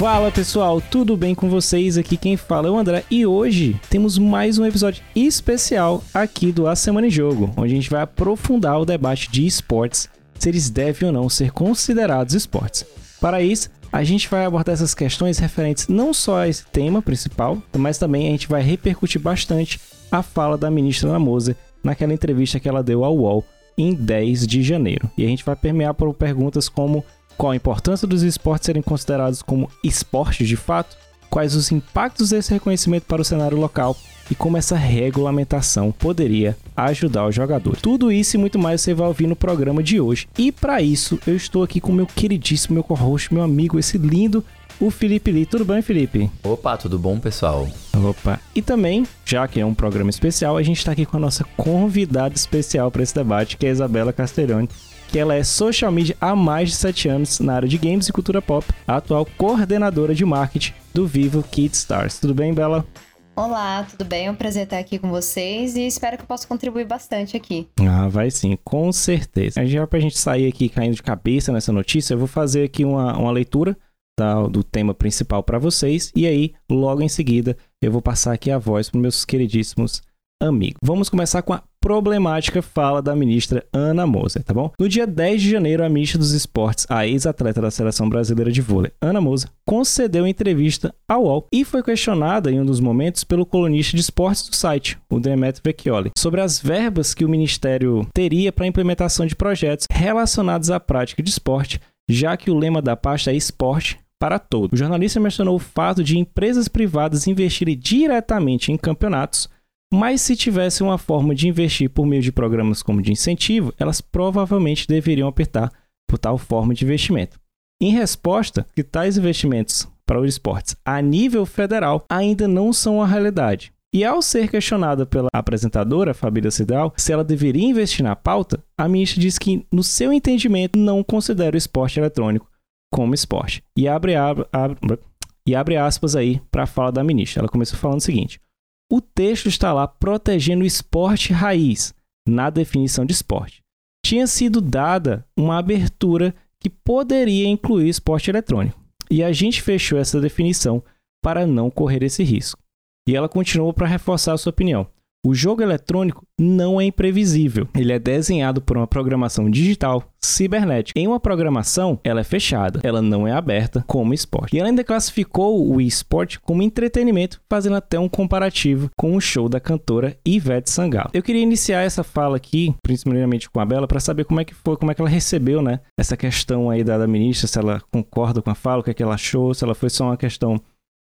Fala pessoal, tudo bem com vocês? Aqui quem fala é o André e hoje temos mais um episódio especial aqui do A Semana em Jogo, onde a gente vai aprofundar o debate de esportes, se eles devem ou não ser considerados esportes. Para isso, a gente vai abordar essas questões referentes não só a esse tema principal, mas também a gente vai repercutir bastante a fala da ministra Ana Moser naquela entrevista que ela deu ao UOL em 10 de janeiro. E a gente vai permear por perguntas como qual a importância dos esportes serem considerados como esportes de fato? Quais os impactos desse reconhecimento para o cenário local? E como essa regulamentação poderia ajudar o jogador. Tudo isso e muito mais você vai ouvir no programa de hoje. E para isso, eu estou aqui com meu queridíssimo, meu co-host, meu amigo, esse lindo, o Felipe Lee. Tudo bem, Felipe? Opa, tudo bom, pessoal? Opa. E também, já que é um programa especial, a gente está aqui com a nossa convidada especial para esse debate, que é a Isabela Castelloni que ela é social media há mais de 7 anos na área de games e cultura pop, a atual coordenadora de marketing do Vivo Kid Stars. Tudo bem, Bela? Olá, tudo bem? É um prazer estar aqui com vocês e espero que eu possa contribuir bastante aqui. Ah, vai sim, com certeza. Já para a gente sair aqui caindo de cabeça nessa notícia, eu vou fazer aqui uma, uma leitura da, do tema principal para vocês e aí, logo em seguida, eu vou passar aqui a voz para meus queridíssimos amigo. Vamos começar com a problemática fala da ministra Ana Moser, tá bom? No dia 10 de janeiro, a ministra dos Esportes, a ex-atleta da Seleção Brasileira de Vôlei, Ana Moser, concedeu entrevista ao UOL e foi questionada em um dos momentos pelo colunista de esportes do site, o Demetrio Vecchioli, sobre as verbas que o ministério teria para a implementação de projetos relacionados à prática de esporte, já que o lema da pasta é esporte para todos. O jornalista mencionou o fato de empresas privadas investirem diretamente em campeonatos mas se tivesse uma forma de investir por meio de programas como de incentivo, elas provavelmente deveriam apertar por tal forma de investimento. Em resposta, que tais investimentos para os esportes a nível federal ainda não são a realidade. E ao ser questionada pela apresentadora, Fabília Cidral, se ela deveria investir na pauta, a ministra diz que, no seu entendimento, não considera o esporte eletrônico como esporte. E abre, abre, abre, e abre aspas aí para a fala da ministra. Ela começou falando o seguinte: o texto está lá protegendo o esporte raiz na definição de esporte. Tinha sido dada uma abertura que poderia incluir esporte eletrônico, e a gente fechou essa definição para não correr esse risco. E ela continuou para reforçar a sua opinião. O jogo eletrônico não é imprevisível. Ele é desenhado por uma programação digital cibernética. Em uma programação, ela é fechada, ela não é aberta como esporte. E ela ainda classificou o esporte como entretenimento, fazendo até um comparativo com o show da cantora Ivete Sangalo. Eu queria iniciar essa fala aqui, principalmente com a Bela, para saber como é que foi, como é que ela recebeu, né, essa questão aí da, da ministra, se ela concorda com a fala, o que é que ela achou, se ela foi só uma questão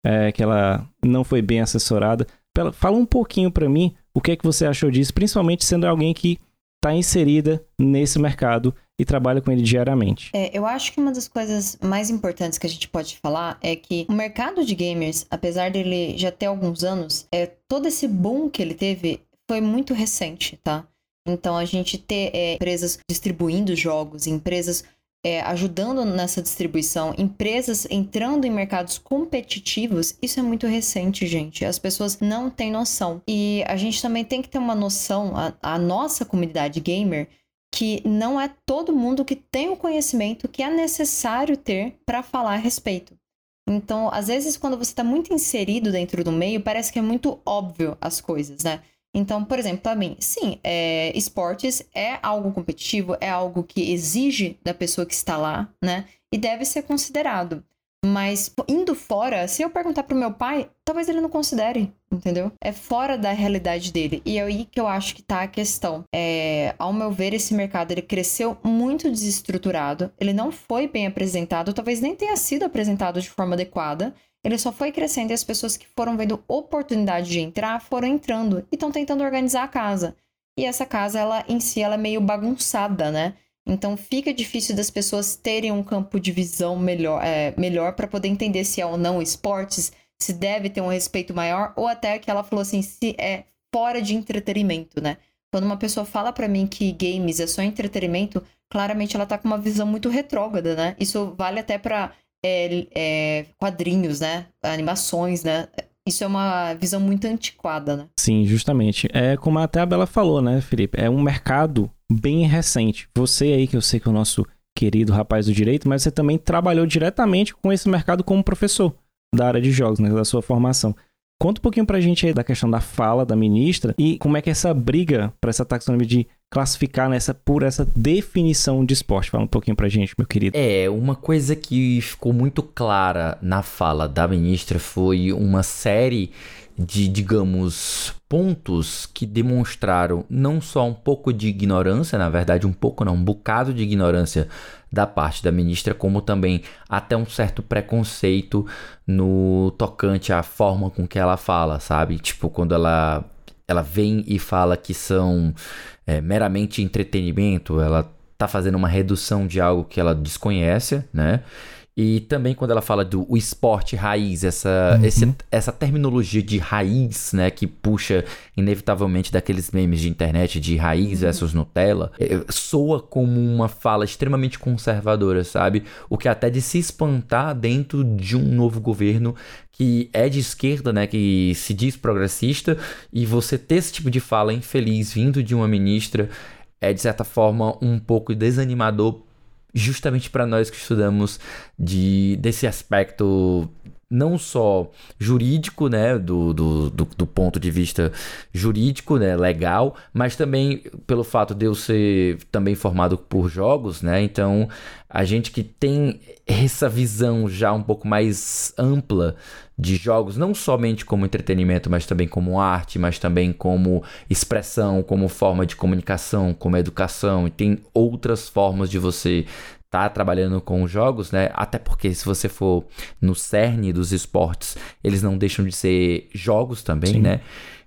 é, que ela não foi bem assessorada. Fala um pouquinho para mim o que é que você achou disso, principalmente sendo alguém que está inserida nesse mercado e trabalha com ele diariamente. É, eu acho que uma das coisas mais importantes que a gente pode falar é que o mercado de gamers, apesar dele já ter alguns anos, é, todo esse boom que ele teve foi muito recente, tá? Então a gente ter é, empresas distribuindo jogos, empresas é, ajudando nessa distribuição, empresas entrando em mercados competitivos, isso é muito recente, gente. As pessoas não têm noção. E a gente também tem que ter uma noção, a, a nossa comunidade gamer, que não é todo mundo que tem o conhecimento que é necessário ter para falar a respeito. Então, às vezes, quando você está muito inserido dentro do meio, parece que é muito óbvio as coisas, né? Então, por exemplo, para mim, sim, é, esportes é algo competitivo, é algo que exige da pessoa que está lá, né? E deve ser considerado. Mas indo fora, se eu perguntar pro meu pai, talvez ele não considere, entendeu? É fora da realidade dele. E é aí que eu acho que tá a questão. É, ao meu ver, esse mercado ele cresceu muito desestruturado, ele não foi bem apresentado, talvez nem tenha sido apresentado de forma adequada. Ele só foi crescendo e as pessoas que foram vendo oportunidade de entrar foram entrando e estão tentando organizar a casa. E essa casa, ela em si, ela é meio bagunçada, né? Então fica difícil das pessoas terem um campo de visão melhor, é, melhor para poder entender se é ou não esportes, se deve ter um respeito maior, ou até que ela falou assim, se é fora de entretenimento, né? Quando uma pessoa fala para mim que games é só entretenimento, claramente ela tá com uma visão muito retrógrada, né? Isso vale até para é, é, quadrinhos, né? Animações, né? Isso é uma visão muito antiquada, né? Sim, justamente. É como até a Bela falou, né, Felipe? É um mercado bem recente. Você aí, que eu sei que é o nosso querido rapaz do direito, mas você também trabalhou diretamente com esse mercado como professor da área de jogos, né, da sua formação. Conta um pouquinho pra gente aí da questão da fala da ministra e como é que é essa briga para essa taxonomia de classificar nessa por essa definição de esporte. Fala um pouquinho pra gente, meu querido. É, uma coisa que ficou muito clara na fala da ministra foi uma série de, digamos, pontos que demonstraram não só um pouco de ignorância, na verdade, um pouco não, um bocado de ignorância da parte da ministra, como também até um certo preconceito no tocante à forma com que ela fala, sabe? Tipo, quando ela, ela vem e fala que são é, meramente entretenimento, ela tá fazendo uma redução de algo que ela desconhece, né? E também quando ela fala do esporte raiz, essa, uhum. esse, essa terminologia de raiz, né, que puxa inevitavelmente daqueles memes de internet de raiz uhum. versus Nutella, é, soa como uma fala extremamente conservadora, sabe? O que até de se espantar dentro de um novo governo que é de esquerda, né, que se diz progressista, e você ter esse tipo de fala infeliz vindo de uma ministra é de certa forma um pouco desanimador justamente para nós que estudamos de, desse aspecto não só jurídico, né, do, do, do, do, ponto de vista jurídico, né, legal, mas também pelo fato de eu ser também formado por jogos, né, então a gente que tem essa visão já um pouco mais ampla de jogos, não somente como entretenimento, mas também como arte, mas também como expressão, como forma de comunicação, como educação, e tem outras formas de você tá trabalhando com jogos, né? Até porque se você for no cerne dos esportes, eles não deixam de ser jogos também, Sim. né?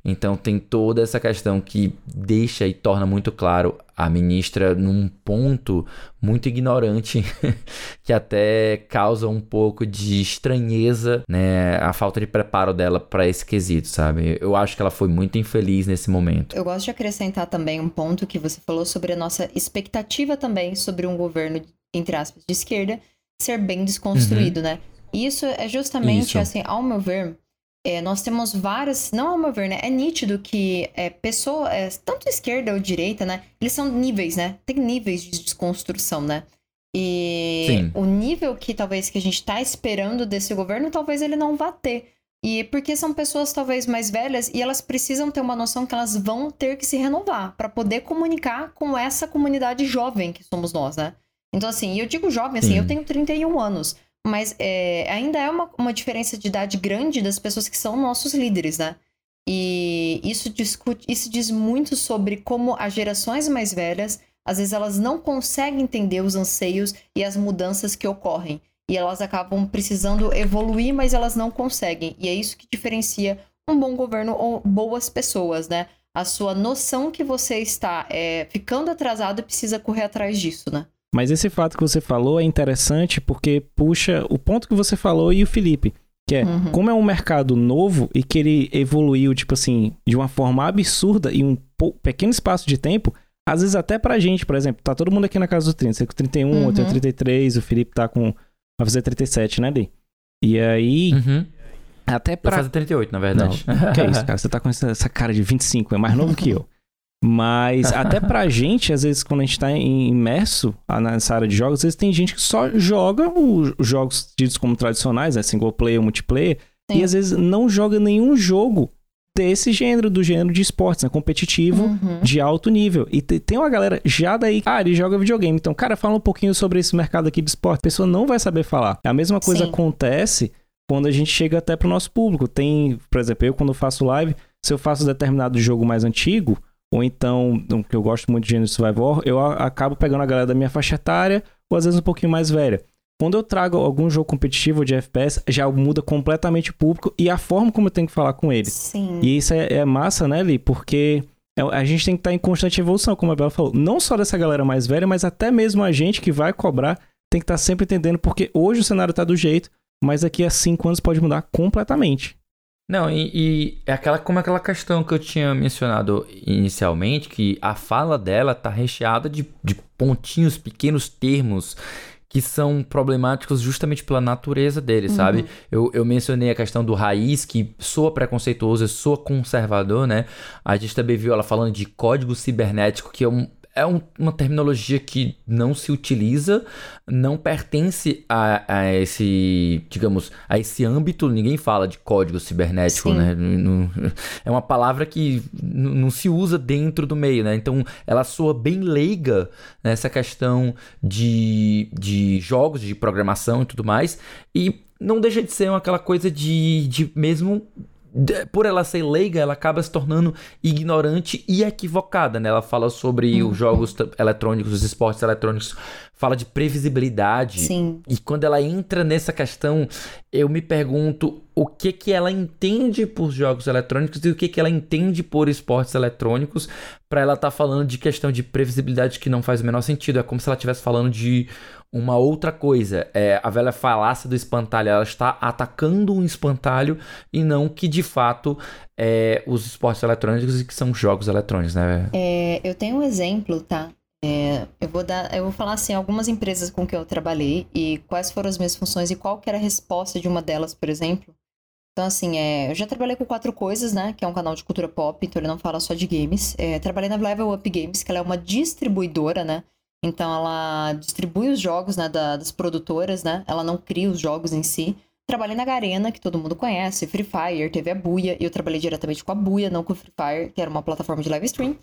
Então tem toda essa questão que deixa e torna muito claro a ministra num ponto muito ignorante que até causa um pouco de estranheza, né, a falta de preparo dela para esse quesito, sabe? Eu acho que ela foi muito infeliz nesse momento. Eu gosto de acrescentar também um ponto que você falou sobre a nossa expectativa também sobre um governo entre aspas, de esquerda, ser bem desconstruído, uhum. né? Isso é justamente, Isso. assim, ao meu ver, é, nós temos várias, não ao meu ver, né? É nítido que é, pessoa, é, tanto esquerda ou direita, né? Eles são níveis, né? Tem níveis de desconstrução, né? E Sim. o nível que talvez que a gente tá esperando desse governo, talvez ele não vá ter. E porque são pessoas talvez mais velhas e elas precisam ter uma noção que elas vão ter que se renovar para poder comunicar com essa comunidade jovem que somos nós, né? Então, assim, eu digo jovem, assim, Sim. eu tenho 31 anos. Mas é, ainda é uma, uma diferença de idade grande das pessoas que são nossos líderes, né? E isso, discute, isso diz muito sobre como as gerações mais velhas, às vezes, elas não conseguem entender os anseios e as mudanças que ocorrem. E elas acabam precisando evoluir, mas elas não conseguem. E é isso que diferencia um bom governo ou boas pessoas, né? A sua noção que você está é, ficando atrasado precisa correr atrás disso, né? Mas esse fato que você falou é interessante porque puxa o ponto que você falou e o Felipe. Que é, uhum. como é um mercado novo e que ele evoluiu, tipo assim, de uma forma absurda em um pequeno espaço de tempo, às vezes até pra gente, por exemplo, tá todo mundo aqui na casa dos 30, você com 31, uhum. eu tenho 33, o Felipe tá com. Vai fazer 37, né, Dê? E aí. Uhum. Até pra. Vai fazer 38, na verdade. Não, que é isso, cara? Você tá com essa, essa cara de 25, é mais novo que eu. Mas até pra gente, às vezes, quando a gente tá imerso nessa área de jogos, às vezes tem gente que só joga os jogos tidos como tradicionais, né? Single player, multiplayer, Sim. e às vezes não joga nenhum jogo desse gênero, do gênero de esportes, né? Competitivo, uhum. de alto nível. E tem uma galera já daí, ah, ele joga videogame. Então, cara, fala um pouquinho sobre esse mercado aqui de esporte. A pessoa não vai saber falar. A mesma coisa Sim. acontece quando a gente chega até pro nosso público. Tem, por exemplo, eu quando faço live, se eu faço determinado jogo mais antigo, ou então, que eu gosto muito de gênero survival, eu acabo pegando a galera da minha faixa etária, ou às vezes um pouquinho mais velha. Quando eu trago algum jogo competitivo de FPS, já muda completamente o público e a forma como eu tenho que falar com eles. Sim. E isso é, é massa, né, Li? Porque é, a gente tem que estar em constante evolução, como a Bela falou. Não só dessa galera mais velha, mas até mesmo a gente que vai cobrar tem que estar sempre entendendo, porque hoje o cenário está do jeito, mas daqui a cinco anos pode mudar completamente. Não, e, é aquela, como aquela questão que eu tinha mencionado inicialmente, que a fala dela tá recheada de, de pontinhos, pequenos termos que são problemáticos justamente pela natureza dele, uhum. sabe? Eu, eu mencionei a questão do raiz, que soa preconceituoso, soa conservador, né? A gente também viu ela falando de código cibernético, que é um, é um, uma terminologia que não se utiliza, não pertence a, a, esse, digamos, a esse âmbito. Ninguém fala de código cibernético, Sim. né? É uma palavra que não se usa dentro do meio, né? Então, ela soa bem leiga nessa questão de, de jogos, de programação e tudo mais. E não deixa de ser aquela coisa de, de mesmo por ela ser leiga, ela acaba se tornando ignorante e equivocada, né? Ela fala sobre uhum. os jogos eletrônicos, os esportes eletrônicos, fala de previsibilidade. Sim. E quando ela entra nessa questão, eu me pergunto o que que ela entende por jogos eletrônicos e o que que ela entende por esportes eletrônicos para ela estar tá falando de questão de previsibilidade que não faz o menor sentido. É como se ela estivesse falando de uma outra coisa. É, a velha falácia do espantalho, ela está atacando um espantalho e não que de fato é, os esportes eletrônicos e que são jogos eletrônicos, né? É, eu tenho um exemplo, tá? É, eu vou dar, eu vou falar assim algumas empresas com que eu trabalhei e quais foram as minhas funções e qual que era a resposta de uma delas, por exemplo. Então, assim, é, eu já trabalhei com Quatro Coisas, né? Que é um canal de cultura pop, então ele não fala só de games. É, trabalhei na Level Up Games, que ela é uma distribuidora, né? Então ela distribui os jogos né, da, das produtoras, né? Ela não cria os jogos em si. Trabalhei na Garena, que todo mundo conhece, Free Fire, teve a Buia, e eu trabalhei diretamente com a Buia, não com o Free Fire, que era uma plataforma de live stream.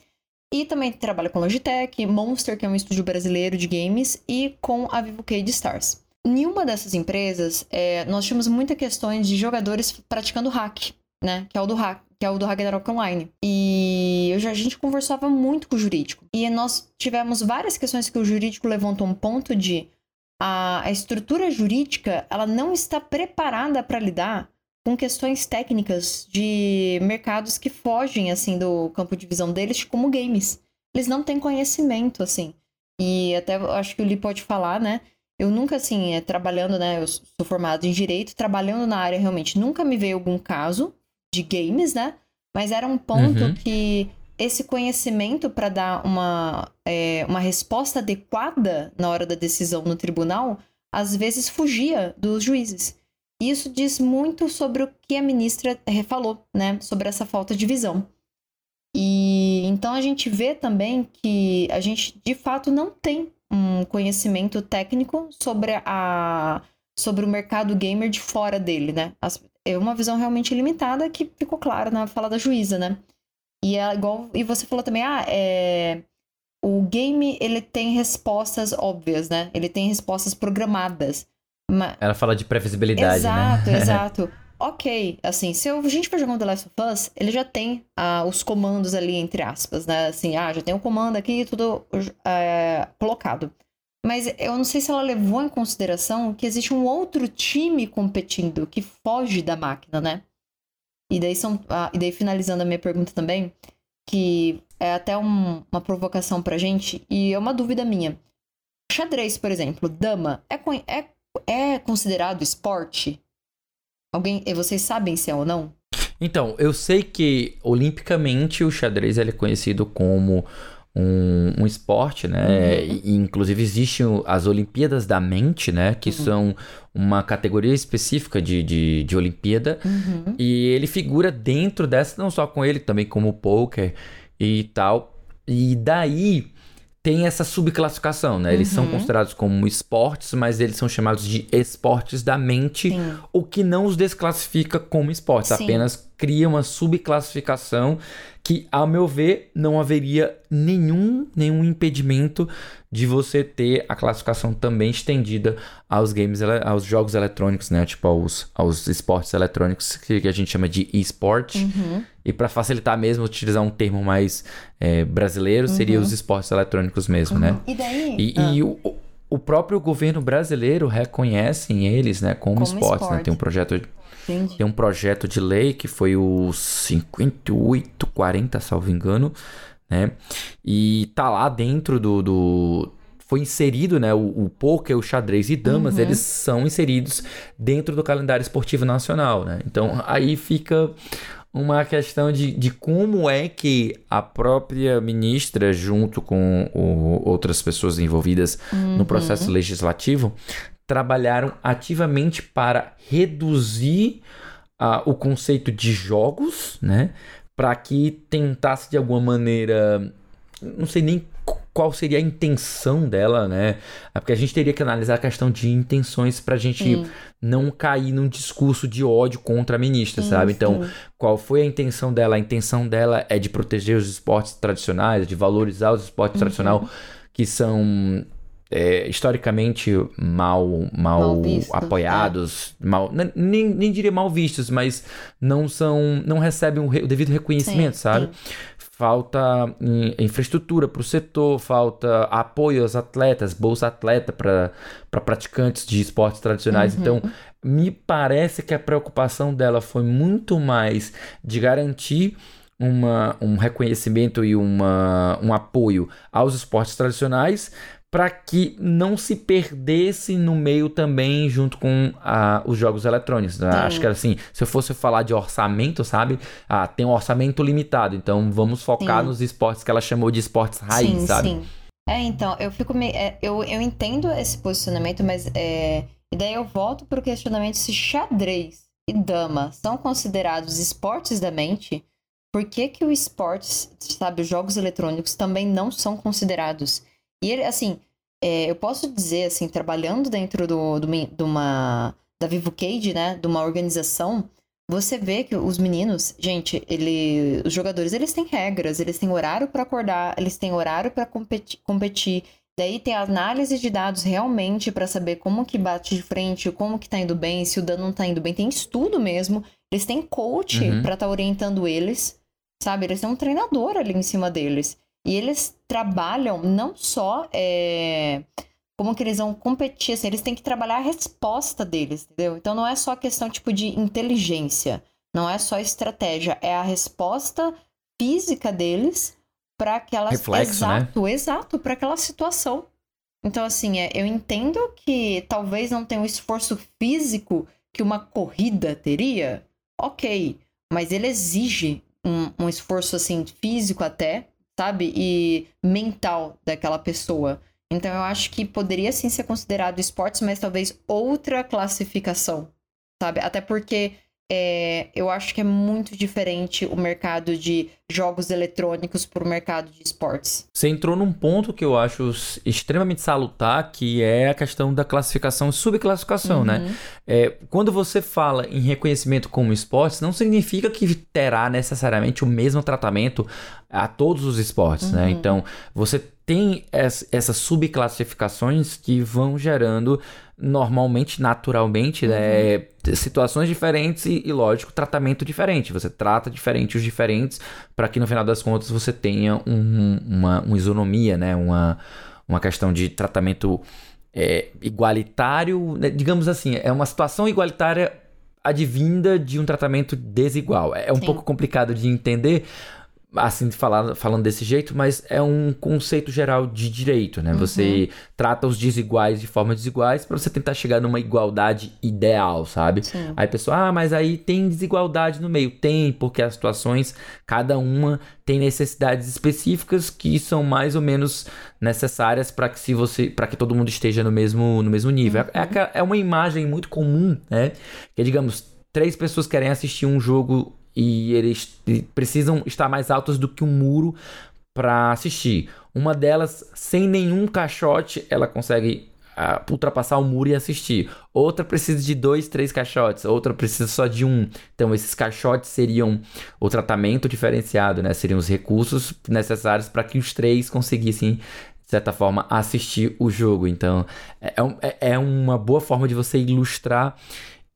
E também trabalho com Logitech, Monster, que é um estúdio brasileiro de games, e com a Vivo Cade Stars. Nenhuma dessas empresas, é, nós tínhamos muitas questões de jogadores praticando hack, né? Que é o do hack, que é o do Ragnarok Online. E eu já, a gente conversava muito com o jurídico. E nós tivemos várias questões que o jurídico levantou um ponto de a, a estrutura jurídica ela não está preparada para lidar com questões técnicas de mercados que fogem assim do campo de visão deles, como games. Eles não têm conhecimento assim. E até acho que o Lee pode falar, né? Eu nunca, assim, é, trabalhando, né? Eu sou formado em direito, trabalhando na área realmente, nunca me veio algum caso de games, né? Mas era um ponto uhum. que esse conhecimento para dar uma, é, uma resposta adequada na hora da decisão no tribunal, às vezes fugia dos juízes. Isso diz muito sobre o que a ministra falou, né? Sobre essa falta de visão. E então a gente vê também que a gente de fato não tem um conhecimento técnico sobre a sobre o mercado gamer de fora dele, né? As, é uma visão realmente limitada que ficou clara na fala da juíza, né? E é igual. E você falou também, ah, é. O game, ele tem respostas óbvias, né? Ele tem respostas programadas. Ela fala de previsibilidade, exato, né? Exato, exato. ok, assim, se a gente for jogando The Last of Us, ele já tem ah, os comandos ali, entre aspas, né? Assim, ah, já tem o um comando aqui, tudo é, colocado. Mas eu não sei se ela levou em consideração que existe um outro time competindo que foge da máquina, né? E daí, são, ah, e daí finalizando a minha pergunta também, que é até um, uma provocação pra gente, e é uma dúvida minha. Xadrez, por exemplo, dama, é, é, é considerado esporte? Alguém, vocês sabem se é ou não? Então, eu sei que olimpicamente o xadrez ele é conhecido como um, um esporte, né? Uhum. E, inclusive existem as Olimpíadas da Mente, né? Que uhum. são uma categoria específica de, de, de Olimpíada. Uhum. E ele figura dentro dessa, não só com ele, também como o poker e tal. E daí tem essa subclassificação, né? Eles são uhum. considerados como esportes, mas eles são chamados de esportes da mente, Sim. o que não os desclassifica como esportes, Sim. apenas cria uma subclassificação que, ao meu ver, não haveria nenhum, nenhum impedimento de você ter a classificação também estendida aos games, aos jogos eletrônicos, né? Tipo aos, aos esportes eletrônicos que, a gente chama de eSport. Uhum. E para facilitar mesmo, utilizar um termo mais é, brasileiro, uhum. seria os esportes eletrônicos mesmo, né? uhum. né? E daí? E, ah. e o, o próprio governo brasileiro reconhece eles, né, como, como esportes, esporte. né? Tem um projeto Entendi. Tem um projeto de lei que foi o 5840, salvo engano, né? E tá lá dentro do, do foi inserido, né? O, o poker, o xadrez e damas, uhum. eles são inseridos dentro do calendário esportivo nacional, né? Então aí fica uma questão de, de como é que a própria ministra, junto com o, outras pessoas envolvidas uhum. no processo legislativo, trabalharam ativamente para reduzir uh, o conceito de jogos, né? Para que tentasse de alguma maneira, não sei nem qual seria a intenção dela, né? É porque a gente teria que analisar a questão de intenções pra gente sim. não cair num discurso de ódio contra a ministra, sim, sabe? Então, sim. qual foi a intenção dela? A intenção dela é de proteger os esportes tradicionais, de valorizar os esportes uhum. tradicionais que são é, historicamente mal, mal, mal visto, apoiados, é. mal, nem, nem diria mal vistos, mas não são, não recebem o, re, o devido reconhecimento, sim, sabe? Sim. Falta infraestrutura para o setor, falta apoio aos atletas, bolsa atleta para pra praticantes de esportes tradicionais. Uhum. Então, me parece que a preocupação dela foi muito mais de garantir uma, um reconhecimento e uma, um apoio aos esportes tradicionais para que não se perdesse no meio também junto com os jogos eletrônicos. Né? Acho que assim, se eu fosse falar de orçamento, sabe? Ah, tem um orçamento limitado, então vamos focar sim. nos esportes que ela chamou de esportes raiz, sim, sabe? Sim. É, então, eu fico me... É, eu, eu entendo esse posicionamento, mas é... e daí eu volto pro questionamento se xadrez e dama são considerados esportes da mente, por que que o esportes, sabe, os jogos eletrônicos também não são considerados? E ele, assim, é, eu posso dizer, assim, trabalhando dentro do, do, de uma, da Vivo Cage, né, de uma organização, você vê que os meninos, gente, ele, os jogadores, eles têm regras, eles têm horário para acordar, eles têm horário para competir, competir. Daí tem análise de dados realmente para saber como que bate de frente, como que tá indo bem, se o dano não tá indo bem. Tem estudo mesmo. Eles têm coach uhum. para estar tá orientando eles, sabe? Eles têm um treinador ali em cima deles. E eles trabalham não só é, como que eles vão competir, assim, eles têm que trabalhar a resposta deles, entendeu? Então não é só questão tipo de inteligência, não é só estratégia, é a resposta física deles para aquela Reflexo, exato, né? exato, para aquela situação. Então assim, é, eu entendo que talvez não tenha o esforço físico que uma corrida teria, ok, mas ele exige um, um esforço assim físico até sabe? E mental daquela pessoa. Então eu acho que poderia sim ser considerado esportes, mas talvez outra classificação, sabe? Até porque é, eu acho que é muito diferente o mercado de jogos eletrônicos para o mercado de esportes. Você entrou num ponto que eu acho extremamente salutar, que é a questão da classificação e subclassificação, né? uhum. né? É, quando você fala em reconhecimento como esportes, não significa que terá necessariamente o mesmo tratamento a todos os esportes, né? uhum. né? Então, você tem essas subclassificações que vão gerando normalmente, naturalmente, né, uhum. né, situações diferentes e, e, lógico, tratamento diferente. Você trata diferente os diferentes para que no final das contas você tenha um, uma, uma isonomia, né, uma, uma questão de tratamento é, igualitário, né, digamos assim, é uma situação igualitária advinda de um tratamento desigual. É um Sim. pouco complicado de entender, assim falar, falando desse jeito, mas é um conceito geral de direito, né? Uhum. Você trata os desiguais de forma desiguais para você tentar chegar numa igualdade ideal, sabe? Sim. Aí a pessoa, ah, mas aí tem desigualdade no meio. Tem, porque as situações, cada uma tem necessidades específicas que são mais ou menos necessárias para que se você, para que todo mundo esteja no mesmo, no mesmo nível. É, uhum. É, é uma imagem muito comum, né? Que digamos, três pessoas querem assistir um jogo e eles precisam estar mais altos do que um muro para assistir. Uma delas, sem nenhum caixote, ela consegue uh, ultrapassar o muro e assistir. Outra precisa de dois, três caixotes. Outra precisa só de um. Então, esses caixotes seriam o tratamento diferenciado, né? Seriam os recursos necessários para que os três conseguissem de certa forma, assistir o jogo. Então, é, é, é uma boa forma de você ilustrar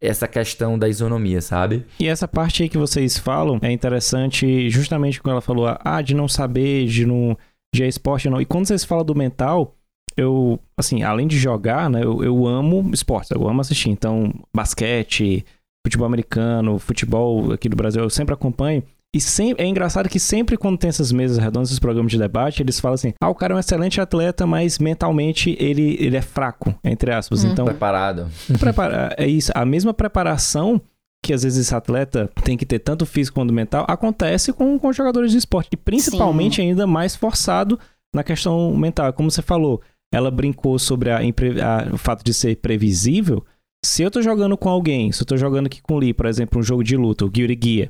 essa questão da isonomia, sabe? E essa parte aí que vocês falam é interessante justamente quando ela falou, ah, de não saber, de não. de é esporte não. E quando vocês falam do mental, eu, assim, além de jogar, né, eu, eu amo esportes, eu amo assistir. Então, basquete, futebol americano, futebol aqui do Brasil, eu sempre acompanho. E sempre, é engraçado que sempre quando tem essas mesas redondas, esses programas de debate, eles falam assim: ah, o cara é um excelente atleta, mas mentalmente ele, ele é fraco, entre aspas. Uhum. Então. Preparado. Prepara, é isso. A mesma preparação que às vezes esse atleta tem que ter tanto físico quanto mental, acontece com, com jogadores de esporte. E principalmente Sim. ainda mais forçado na questão mental. Como você falou, ela brincou sobre a, a, o fato de ser previsível. Se eu tô jogando com alguém, se eu tô jogando aqui com o Lee, por exemplo, um jogo de luta, o Guilty Gear,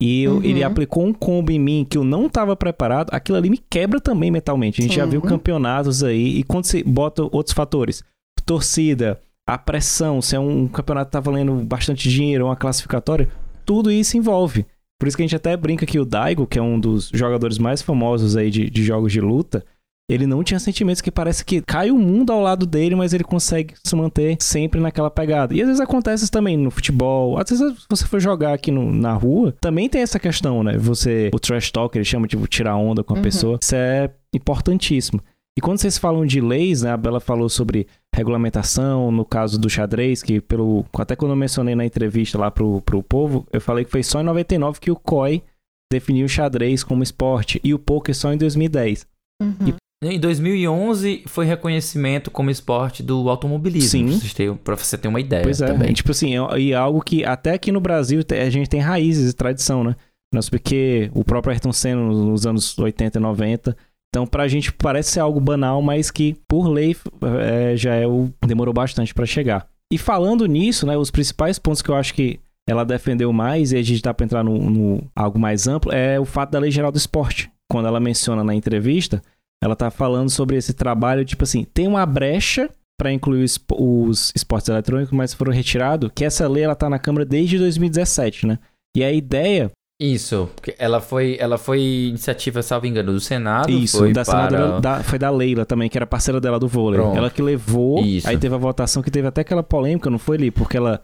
e eu, uhum. ele aplicou um combo em mim que eu não estava preparado, aquilo ali me quebra também mentalmente. A gente Sim. já viu campeonatos aí, e quando você bota outros fatores, torcida, a pressão, se é um campeonato que tá valendo bastante dinheiro, uma classificatória, tudo isso envolve. Por isso que a gente até brinca que o Daigo, que é um dos jogadores mais famosos aí de, de jogos de luta, ele não tinha sentimentos que parece que cai o mundo ao lado dele, mas ele consegue se manter sempre naquela pegada. E às vezes acontece isso também no futebol. Às vezes se você for jogar aqui no, na rua, também tem essa questão, né? Você, o trash talk, ele chama de tirar onda com a uhum. pessoa. Isso é importantíssimo. E quando vocês falam de leis, né? A Bela falou sobre regulamentação, no caso do xadrez, que pelo. Até quando eu mencionei na entrevista lá pro, pro povo, eu falei que foi só em 99 que o COI definiu o xadrez como esporte e o poker só em 2010. Uhum. E em 2011 foi reconhecimento como esporte do automobilismo. Sim. Pra você ter uma ideia. Pois é, também. tipo assim, é, e algo que até aqui no Brasil a gente tem raízes e tradição, né? Nós, porque o próprio Ayrton Senna nos anos 80 e 90. Então, pra gente parece ser algo banal, mas que por lei é, já é o. demorou bastante para chegar. E falando nisso, né, os principais pontos que eu acho que ela defendeu mais, e a gente dá pra entrar no, no algo mais amplo, é o fato da Lei Geral do Esporte. Quando ela menciona na entrevista ela tá falando sobre esse trabalho, tipo assim, tem uma brecha para incluir os, esportes eletrônicos, mas foram retirados, que essa lei ela tá na Câmara desde 2017, né? E a ideia isso, ela foi, ela foi iniciativa, salvo engano, do Senado. Isso, foi da para... senadora, da, foi da Leila também, que era parceira dela do vôlei. Pronto. Ela que levou, Isso. aí teve a votação que teve até aquela polêmica, não foi ali? Porque ela,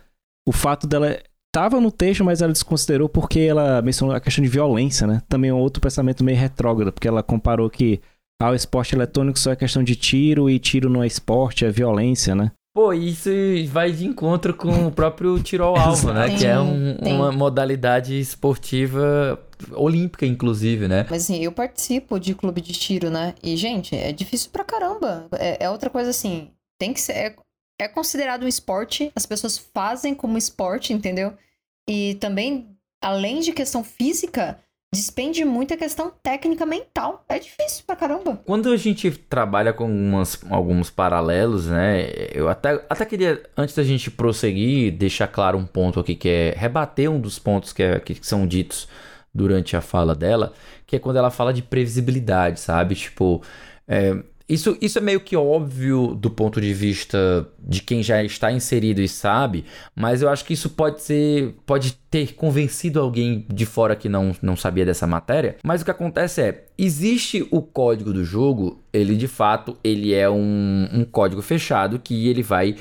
o fato dela tava no texto, mas ela desconsiderou porque ela mencionou a questão de violência, né? Também é um outro pensamento meio retrógrado, porque ela comparou que ah, o esporte eletrônico só é questão de tiro e tiro não é esporte, é violência, né? Pô, isso vai de encontro com o próprio tiro ao alvo, né? que é um, uma modalidade esportiva olímpica, inclusive, né? Mas assim, eu participo de clube de tiro, né? E, gente, é difícil pra caramba. É, é outra coisa assim, tem que ser. É, é considerado um esporte, as pessoas fazem como esporte, entendeu? E também, além de questão física, despende muita questão técnica mental. É difícil pra caramba. Quando a gente trabalha com umas, alguns paralelos, né? Eu até, até queria, antes da gente prosseguir, deixar claro um ponto aqui, que é rebater um dos pontos que, é, que são ditos durante a fala dela, que é quando ela fala de previsibilidade, sabe? Tipo, é, isso, isso é meio que óbvio do ponto de vista de quem já está inserido e sabe, mas eu acho que isso pode ser. pode ter convencido alguém de fora que não, não sabia dessa matéria. Mas o que acontece é, existe o código do jogo, ele de fato ele é um, um código fechado que ele vai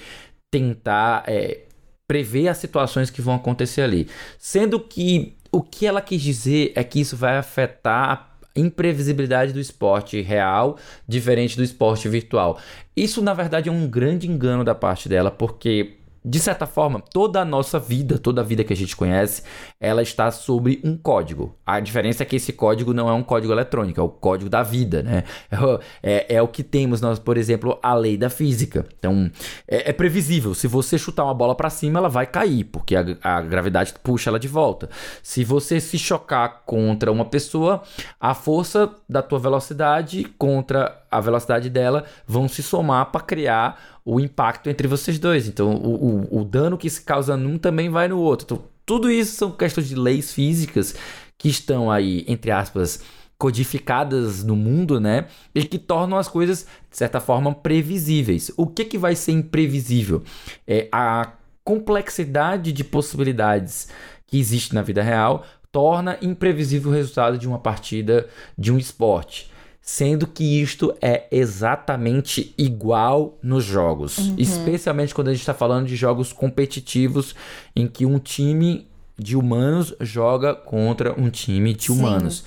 tentar é, prever as situações que vão acontecer ali. Sendo que o que ela quis dizer é que isso vai afetar imprevisibilidade do esporte real, diferente do esporte virtual. Isso, na verdade, é um grande engano da parte dela, porque de certa forma, toda a nossa vida, toda a vida que a gente conhece, ela está sobre um código. A diferença é que esse código não é um código eletrônico, é o código da vida, né? É, é o que temos nós, por exemplo, a lei da física. Então, é, é previsível. Se você chutar uma bola para cima, ela vai cair, porque a, a gravidade puxa ela de volta. Se você se chocar contra uma pessoa, a força da tua velocidade contra a velocidade dela vão se somar para criar o impacto entre vocês dois. Então, o, o, o dano que se causa num também vai no outro. Então, tudo isso são questões de leis físicas que estão aí, entre aspas, codificadas no mundo, né? E que tornam as coisas, de certa forma, previsíveis. O que, que vai ser imprevisível? É a complexidade de possibilidades que existe na vida real torna imprevisível o resultado de uma partida de um esporte sendo que isto é exatamente igual nos jogos, uhum. especialmente quando a gente está falando de jogos competitivos em que um time de humanos joga contra um time de humanos.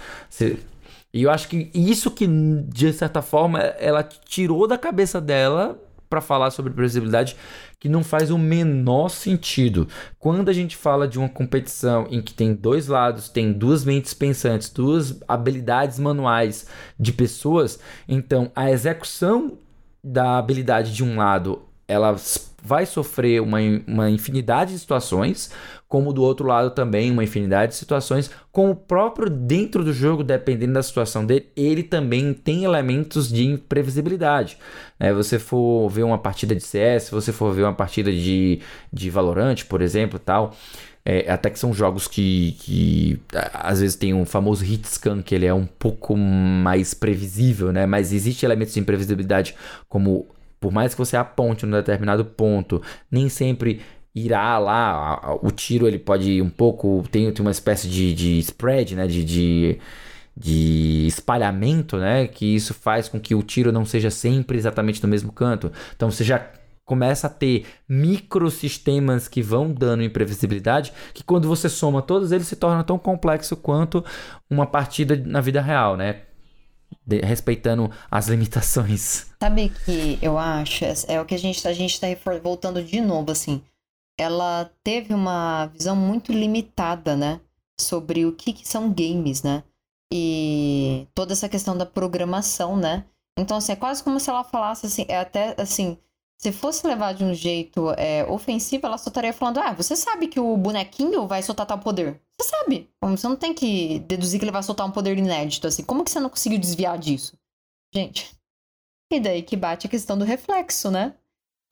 E eu acho que isso que, de certa forma, ela tirou da cabeça dela para falar sobre previsibilidade que não faz o menor sentido. Quando a gente fala de uma competição em que tem dois lados, tem duas mentes pensantes, duas habilidades manuais de pessoas, então a execução da habilidade de um lado ela vai sofrer uma, uma infinidade de situações, como do outro lado também uma infinidade de situações, com o próprio dentro do jogo, dependendo da situação dele, ele também tem elementos de imprevisibilidade. É, você for ver uma partida de CS, se você for ver uma partida de, de Valorant, por exemplo, tal, É, até que são jogos que, que às vezes tem um famoso hit scan, que ele é um pouco mais previsível, né? Mas existe elementos de imprevisibilidade, como por mais que você aponte num determinado ponto, nem sempre irá lá. O tiro ele pode ir um pouco. Tem, tem uma espécie de, de spread, né? De, de, de espalhamento, né? Que isso faz com que o tiro não seja sempre exatamente no mesmo canto. Então você já começa a ter microsistemas que vão dando imprevisibilidade, que quando você soma todos eles se torna tão complexo quanto uma partida na vida real, né? De, respeitando as limitações. Sabe que eu acho, é o que a gente, a gente tá voltando de novo, assim, ela teve uma visão muito limitada, né? Sobre o que, que são games, né? E toda essa questão da programação, né? Então, assim, é quase como se ela falasse assim, é até assim, se fosse levar de um jeito é, ofensivo, ela só estaria falando: Ah, você sabe que o bonequinho vai soltar tal poder. Você sabe. Você não tem que deduzir que ele vai soltar um poder inédito, assim. Como que você não conseguiu desviar disso? Gente. E daí que bate a questão do reflexo, né?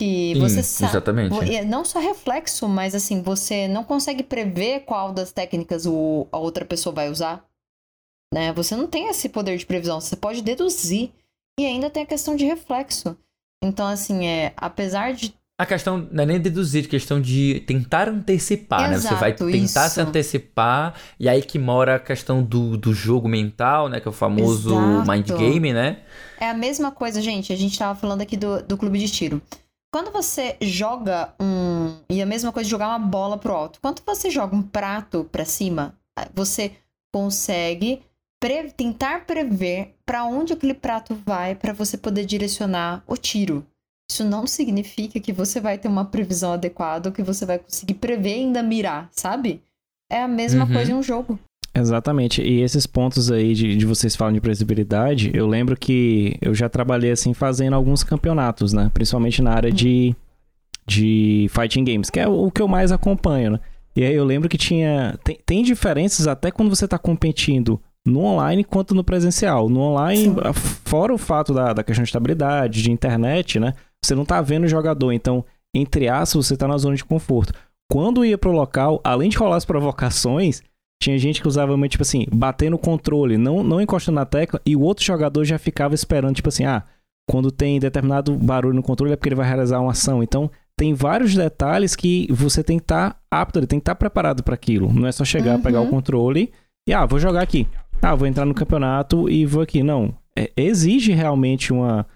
Que Sim, você sabe. Exatamente. Não só reflexo, mas assim, você não consegue prever qual das técnicas o, a outra pessoa vai usar. Né? Você não tem esse poder de previsão. Você pode deduzir. E ainda tem a questão de reflexo. Então, assim, é, apesar de. A questão não é nem deduzir, a questão de tentar antecipar, Exato, né? Você vai tentar isso. se antecipar, e aí que mora a questão do, do jogo mental, né? Que é o famoso Exato. mind game, né? É a mesma coisa, gente. A gente tava falando aqui do, do clube de tiro. Quando você joga um. E a mesma coisa de jogar uma bola pro alto. Quando você joga um prato pra cima, você consegue pre tentar prever para onde aquele prato vai para você poder direcionar o tiro. Isso não significa que você vai ter uma previsão adequada ou que você vai conseguir prever e ainda mirar, sabe? É a mesma Uhum. coisa em um jogo. Exatamente. E esses pontos aí de, de vocês falam de previsibilidade, eu lembro que eu já trabalhei assim fazendo alguns campeonatos, né? Principalmente na área de, de fighting games, que é o que eu mais acompanho, né? E aí eu lembro que tinha. Tem, tem diferenças até quando você tá competindo no online quanto no presencial. No online, Sim. fora o fato da, da questão de estabilidade, de internet, né? Você não tá vendo o jogador, então, entre aspas, você tá na zona de conforto. Quando ia pro local, além de rolar as provocações, tinha gente que usava muito, tipo assim, bater no controle, não, não encostando na tecla, e o outro jogador já ficava esperando, tipo assim, ah, quando tem determinado barulho no controle é porque ele vai realizar uma ação. Então, tem vários detalhes que você tem que estar apto, tem que estar preparado para aquilo. Não é só chegar, Uhum. pegar o controle e, ah, vou jogar aqui. Ah, vou entrar no campeonato e vou aqui. Não. É- exige realmente uma,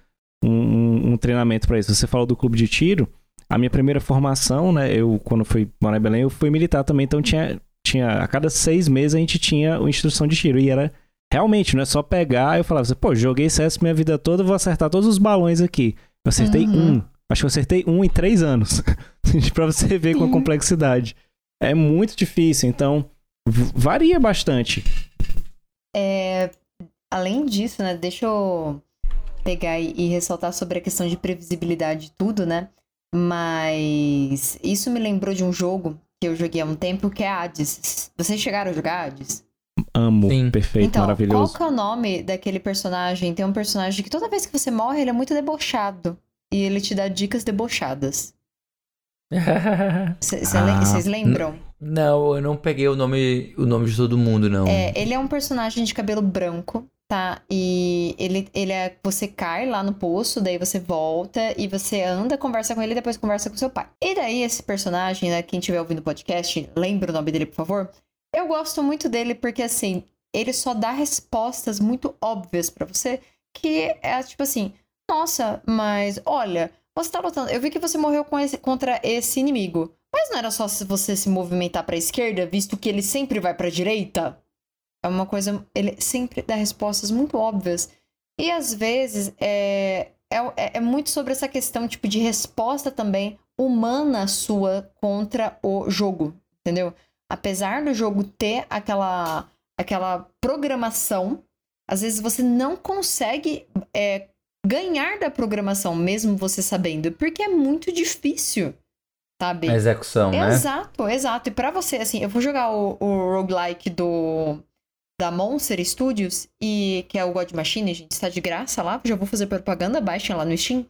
um, um- um treinamento para isso. Você falou do clube de tiro. A minha primeira formação, né? Eu, quando fui morar em Belém, eu fui militar também. Então, tinha, tinha a cada seis meses a gente tinha uma instrução de tiro. E era realmente, não é só pegar. Eu falava assim, pô, joguei CS minha vida toda, vou acertar todos os balões aqui. Eu acertei Uhum. um. Acho que eu acertei um em três anos. pra você ver com a complexidade. É muito difícil, então varia bastante. É, além disso, né? Deixa eu pegar e, e ressaltar sobre a questão de previsibilidade e tudo, né? Mas isso me lembrou de um jogo que eu joguei há um tempo que é Hades. Vocês chegaram a jogar Hades? Amo, Sim. perfeito, então, maravilhoso. qual que é o nome daquele personagem? Tem um personagem que toda vez que você morre, ele é muito debochado. E ele te dá dicas debochadas. Vocês Ah, lembram? não, eu não peguei o nome, o nome de todo mundo, não. É, ele é um personagem de cabelo branco, tá? E ele, ele é. Você cai lá no poço, daí você volta e você anda, conversa com ele e depois conversa com seu pai. E daí, esse personagem, né? Quem estiver ouvindo o podcast, lembra o nome dele, por favor? Eu gosto muito dele porque, assim, ele só dá respostas muito óbvias pra você. Que é tipo assim: Nossa, mas olha, você tá lutando. Eu vi que você morreu esse- contra esse inimigo. Mas não era só se você se movimentar pra esquerda, visto que ele sempre vai pra direita? É uma coisa. Ele sempre dá respostas muito óbvias. E às vezes é, é, é- é muito sobre essa questão, tipo, de resposta também humana sua contra o jogo. Entendeu? Apesar do jogo ter aquela, aquela programação, às vezes você não consegue é, ganhar da programação, mesmo você sabendo, porque é muito difícil. Sabe? A execução, né? Exato, exato. E pra você, assim, eu vou jogar o, o roguelike do da Monster Studios, e que é o God Machine, gente, está de graça lá, já vou fazer propaganda, baixem lá no Steam.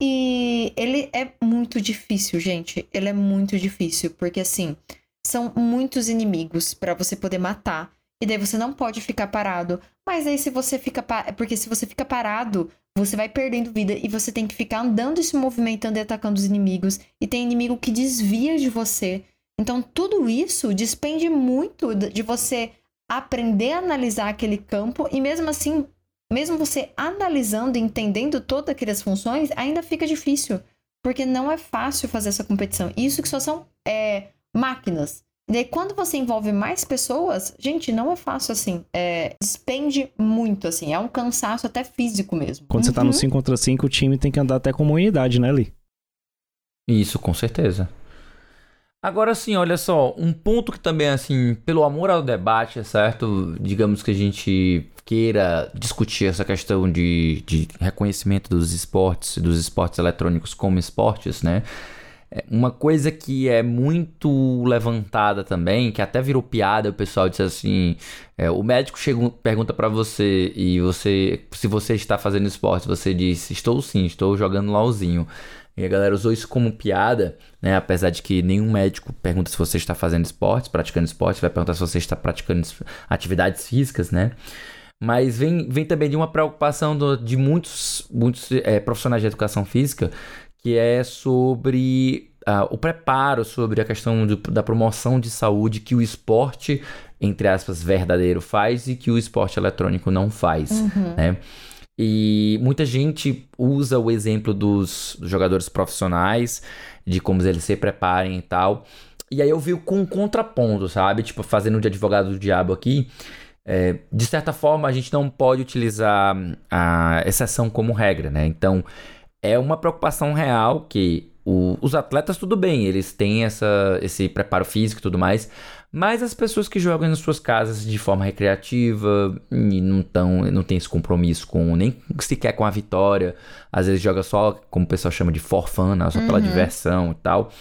E ele é muito difícil, gente. Ele é muito difícil, porque assim, são muitos inimigos para você poder matar. E daí você não pode ficar parado. Mas aí se você fica. Porque se você fica parado, você vai perdendo vida e você tem que ficar andando e se movimentando e atacando os inimigos. E tem inimigo que desvia de você. Então tudo isso depende muito de você aprender a analisar aquele campo e mesmo assim, mesmo você analisando e entendendo todas aquelas funções, ainda fica difícil. Porque não é fácil fazer essa competição. Isso que só são é, máquinas. E daí, quando você envolve mais pessoas, gente, não é fácil assim. É, despende muito, assim. É um cansaço até físico mesmo. Quando uhum. você tá no 5 contra 5, o time tem que andar até como unidade, né, Li? Isso, com certeza. Agora sim, olha só, um ponto que também, assim, pelo amor ao debate, é certo? Digamos que a gente queira discutir essa questão de, de reconhecimento dos esportes, dos esportes eletrônicos como esportes, né? É, uma coisa que é muito levantada também, que até virou piada, o pessoal disse assim: é, o médico chega, pergunta para você e você, se você está fazendo esporte, você diz: estou sim, estou jogando LOLzinho. E a galera usou isso como piada, né? Apesar de que nenhum médico pergunta se você está fazendo esportes, praticando esportes, vai perguntar se você está praticando atividades físicas, né? Mas vem, vem também de uma preocupação do, de muitos, muitos é, profissionais de educação física que é sobre uh, o preparo, sobre a questão de, da promoção de saúde que o esporte, entre aspas, verdadeiro faz e que o esporte eletrônico não faz, uhum. né? E muita gente usa o exemplo dos, jogadores profissionais, de como eles se preparem e tal. E aí eu vi com um contraponto, sabe? Tipo, fazendo de advogado do diabo aqui. É, de certa forma, a gente não pode utilizar a exceção como regra, né? Então, é uma preocupação real que o, os atletas, tudo bem, eles têm essa, esse preparo físico e tudo mais, mas as pessoas que jogam nas suas casas de forma recreativa e não, tão, não tem esse compromisso com nem sequer com a vitória, às vezes joga só, como o pessoal chama de for fun, né? só pela uhum. diversão e tal.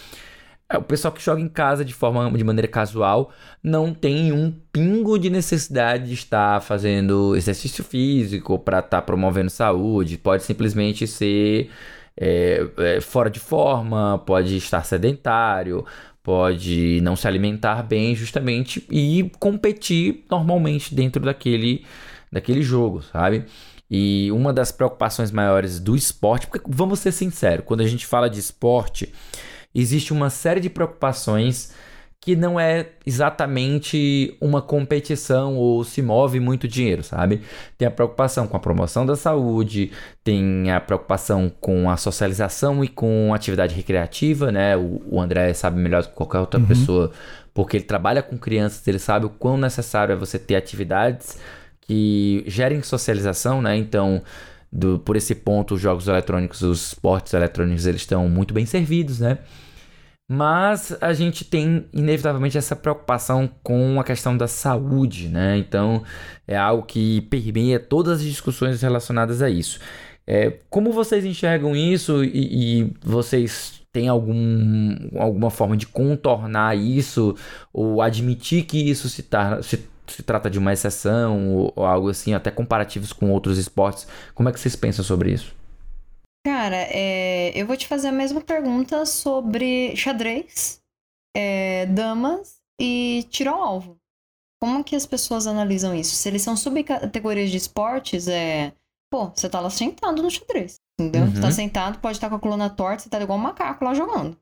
É, o pessoal que joga em casa de forma de maneira casual não tem um pingo de necessidade de estar fazendo exercício físico para estar tá promovendo saúde. Pode simplesmente ser é, é, fora de forma, pode estar sedentário, pode não se alimentar bem, justamente e competir normalmente dentro daquele, daquele jogo, sabe? E uma das preocupações maiores do esporte, porque vamos ser sinceros, quando a gente fala de esporte existe uma série de preocupações que não é exatamente uma competição ou se move muito dinheiro, sabe? Tem a preocupação com a promoção da saúde, tem a preocupação com a socialização e com a atividade recreativa, né? O, o André sabe melhor do que qualquer outra uhum. pessoa, porque ele trabalha com crianças, ele sabe o quão necessário é você ter atividades que gerem socialização, né? Então, do, por esse ponto, os jogos eletrônicos, os esportes eletrônicos, eles estão muito bem servidos, né? Mas a gente tem inevitavelmente essa preocupação com a questão da saúde, né? Então é algo que permeia todas as discussões relacionadas a isso. É, como vocês enxergam isso e, e vocês têm algum, alguma forma de contornar isso ou admitir que isso se, tar, se se trata de uma exceção ou, ou algo assim, até comparativos com outros esportes. Como é que vocês pensam sobre isso? Cara, é, eu vou te fazer a mesma pergunta sobre xadrez, é, damas e tiro ao alvo. Como que as pessoas analisam isso? Se eles são subcategorias de esportes, é. Pô, você tá lá sentado no xadrez. Entendeu? Uhum. Você tá uhum. sentado, pode estar com a coluna torta, você tá igual um macaco lá jogando.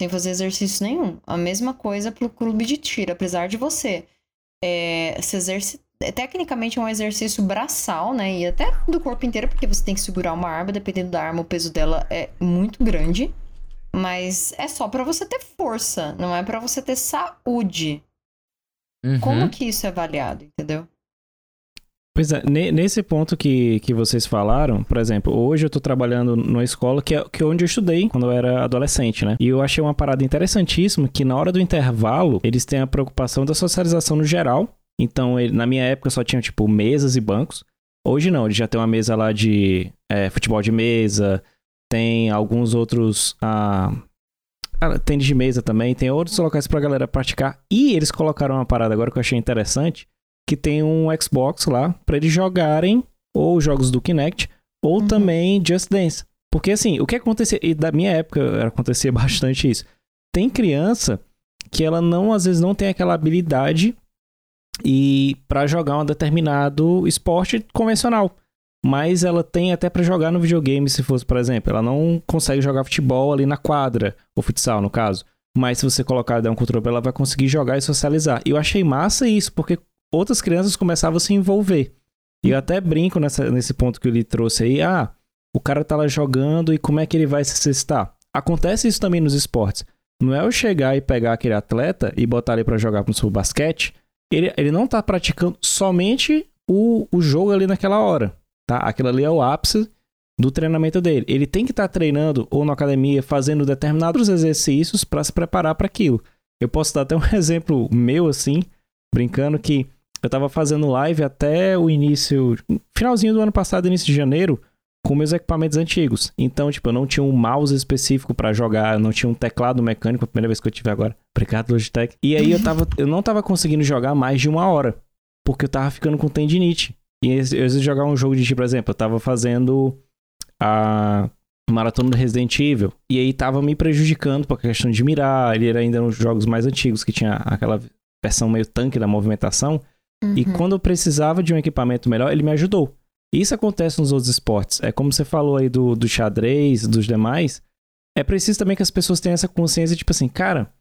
Sem fazer exercício nenhum. A mesma coisa pro clube de tiro, apesar de você é, se exercitar. É, tecnicamente é um exercício braçal, né? E até do corpo inteiro, porque você tem que segurar uma arma, dependendo da arma, o peso dela é muito grande. Mas é só para você ter força, não é para você ter saúde. Uhum. Como que isso é avaliado, entendeu? Pois é, nesse ponto que, que vocês falaram, por exemplo, hoje eu tô trabalhando numa escola que é, que é onde eu estudei quando eu era adolescente, né? E eu achei uma parada interessantíssima que na hora do intervalo, eles têm a preocupação da socialização no geral. Então, ele, na minha época só tinha, tipo, mesas e bancos. Hoje não, eles já tem uma mesa lá de é, futebol de mesa, tem alguns outros... Ah, tênis de mesa também, tem outros locais pra galera praticar. E eles colocaram uma parada agora que eu achei interessante, que tem um Xbox lá para eles jogarem ou jogos do Kinect ou uhum. também Just Dance. Porque assim, o que acontecia, e da minha época acontecia bastante isso. Tem criança que ela não, às vezes, não tem aquela habilidade e para jogar um determinado esporte convencional. Mas ela tem até para jogar no videogame, se fosse, por exemplo. Ela não consegue jogar futebol ali na quadra, ou futsal, no caso. Mas se você colocar dar um controle, ela vai conseguir jogar e socializar. E eu achei massa isso, porque outras crianças começavam a se envolver. E eu até brinco nessa, nesse ponto que ele trouxe aí. Ah, o cara tá lá jogando e como é que ele vai se exercitar? Acontece isso também nos esportes. Não é eu chegar e pegar aquele atleta e botar ele para jogar no seu basquete. Ele, ele não tá praticando somente o, o jogo ali naquela hora, tá? Aquilo ali é o ápice do treinamento dele. Ele tem que estar tá treinando ou na academia, fazendo determinados exercícios para se preparar para aquilo. Eu posso dar até um exemplo meu assim, brincando que eu tava fazendo live até o início, finalzinho do ano passado, início de janeiro, com meus equipamentos antigos. Então, tipo, eu não tinha um mouse específico para jogar, eu não tinha um teclado mecânico, a primeira vez que eu tive agora. Obrigado, Logitech. E aí eu tava, eu não tava conseguindo jogar mais de uma hora, porque eu tava ficando com tendinite. E às vezes jogar um jogo de, tipo, por exemplo, eu tava fazendo a maratona do Resident Evil, e aí tava me prejudicando por questão de mirar, ele era ainda nos jogos mais antigos que tinha aquela versão meio tanque da movimentação. Uhum. E quando eu precisava de um equipamento melhor, ele me ajudou. Isso acontece nos outros esportes. É como você falou aí do, do xadrez, dos demais. É preciso também que as pessoas tenham essa consciência, tipo assim, cara,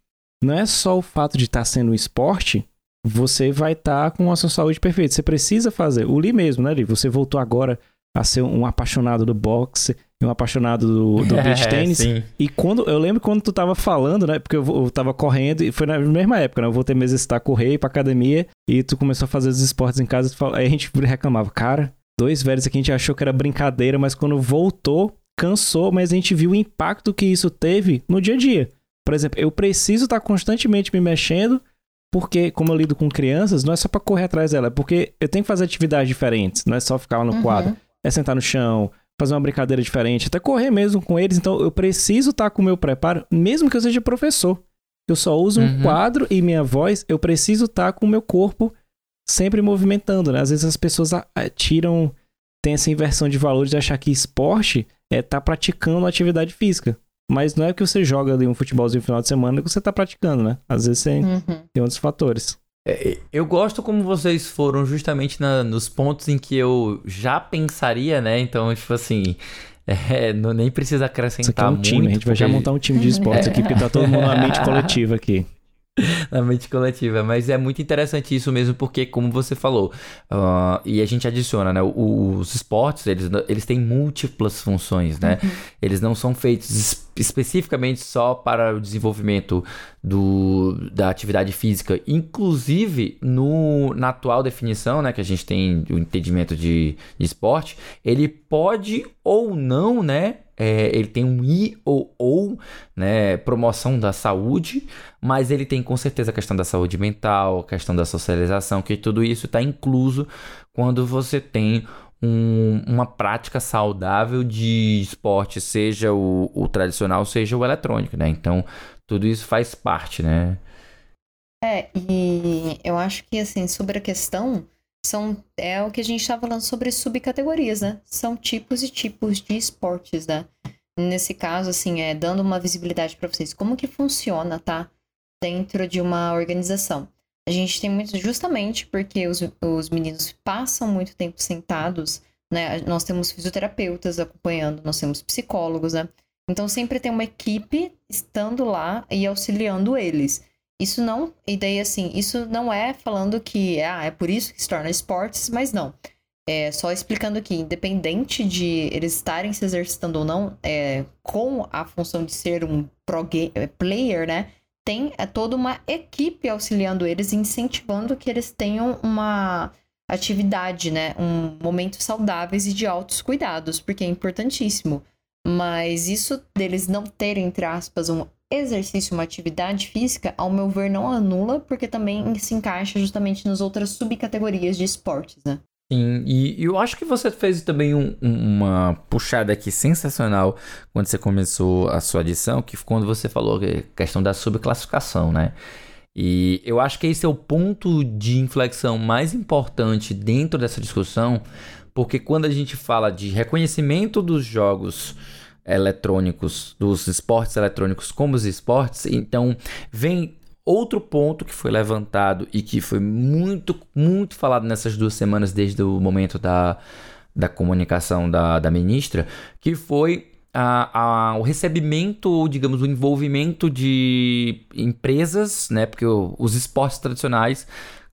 não é só o fato de estar tá sendo um esporte, você vai estar tá com a sua saúde perfeita. Você precisa fazer. O Lee mesmo, né, Lee? Você voltou agora a ser um apaixonado do boxe e um apaixonado do, do beach tênis. É, e quando eu lembro quando tu tava falando, né? Porque eu, eu tava correndo e foi na mesma época, né? Eu voltei mesmo a exercitar, correr, ir pra academia e tu começou a fazer os esportes em casa. Aí a gente reclamava, cara, dois velhos aqui a gente achou que era brincadeira, mas quando voltou, cansou, mas a gente viu o impacto que isso teve no dia a dia. Por exemplo, eu preciso estar tá constantemente me mexendo, porque, como eu lido com crianças, não é só para correr atrás dela, é porque eu tenho que fazer atividades diferentes, não é só ficar lá no uhum. quadro. É sentar no chão, fazer uma brincadeira diferente, até correr mesmo com eles. Então, eu preciso estar tá com o meu preparo, mesmo que eu seja professor. Eu só uso uhum. um quadro e minha voz, eu preciso estar tá com o meu corpo sempre movimentando, né? Às vezes as pessoas tiram, tem essa inversão de valores de achar que esporte é estar praticando atividade física. Mas não é que você joga ali um futebolzinho no final de semana que você está praticando, né? Às vezes tem, uhum. tem outros fatores. É, eu gosto como vocês foram justamente na, nos pontos em que eu já pensaria, né? Então, tipo assim, é, não, nem precisa acrescentar Isso aqui é um muito. Time. A gente vai já montar um time de esportes é. aqui, porque tá todo mundo na mente coletiva aqui. na mente coletiva. Mas é muito interessante isso mesmo, porque, como você falou, uh, e a gente adiciona, né? Os esportes, eles, eles têm múltiplas funções, né? Uhum. Eles não são feitos especificamente só para o desenvolvimento do, da atividade física. Inclusive, no, na atual definição, né? Que a gente tem o entendimento de, de esporte, ele pode ou não, né? É, ele tem um I ou ou, né, promoção da saúde, mas ele tem com certeza a questão da saúde mental, a questão da socialização, que tudo isso está incluso quando você tem um, uma prática saudável de esporte, seja o, o, tradicional, seja o eletrônico, né? Então, tudo isso faz parte, né? É, e eu acho que, assim, sobre a questão são é o que a gente está falando sobre subcategorias, né? São tipos e tipos de esportes, né? Nesse caso, assim, é dando uma visibilidade para vocês como que funciona, tá? Dentro de uma organização. A gente tem muito, justamente porque os, os meninos passam muito tempo sentados, né? Nós temos fisioterapeutas acompanhando, nós temos psicólogos, né? Então sempre tem uma equipe estando lá e auxiliando eles. Isso não. E daí, assim, isso não é falando que ah, é por isso que se torna esportes, mas não. É só explicando que, independente de eles estarem se exercitando ou não, é, com a função de ser um pro é, player, né? Tem é, toda uma equipe auxiliando eles, incentivando que eles tenham uma atividade, né? Um momentos saudáveis e de altos cuidados, porque é importantíssimo. Mas isso deles não terem, entre aspas, um exercício, uma atividade física, ao meu ver, não anula, porque também se encaixa justamente nas outras subcategorias de esportes, né? Sim, e eu acho que você fez também um, uma puxada aqui sensacional quando você começou a sua adição, que quando você falou a questão da subclassificação, né? E eu acho que esse é o ponto de inflexão mais importante dentro dessa discussão, porque quando a gente fala de reconhecimento dos jogos eletrônicos, dos esportes eletrônicos como os esportes, então vem Outro ponto que foi levantado e que foi muito, muito falado nessas duas semanas, desde o momento da, da comunicação da, da ministra, que foi a, a, o recebimento, digamos, o envolvimento de empresas, né? Porque os esportes tradicionais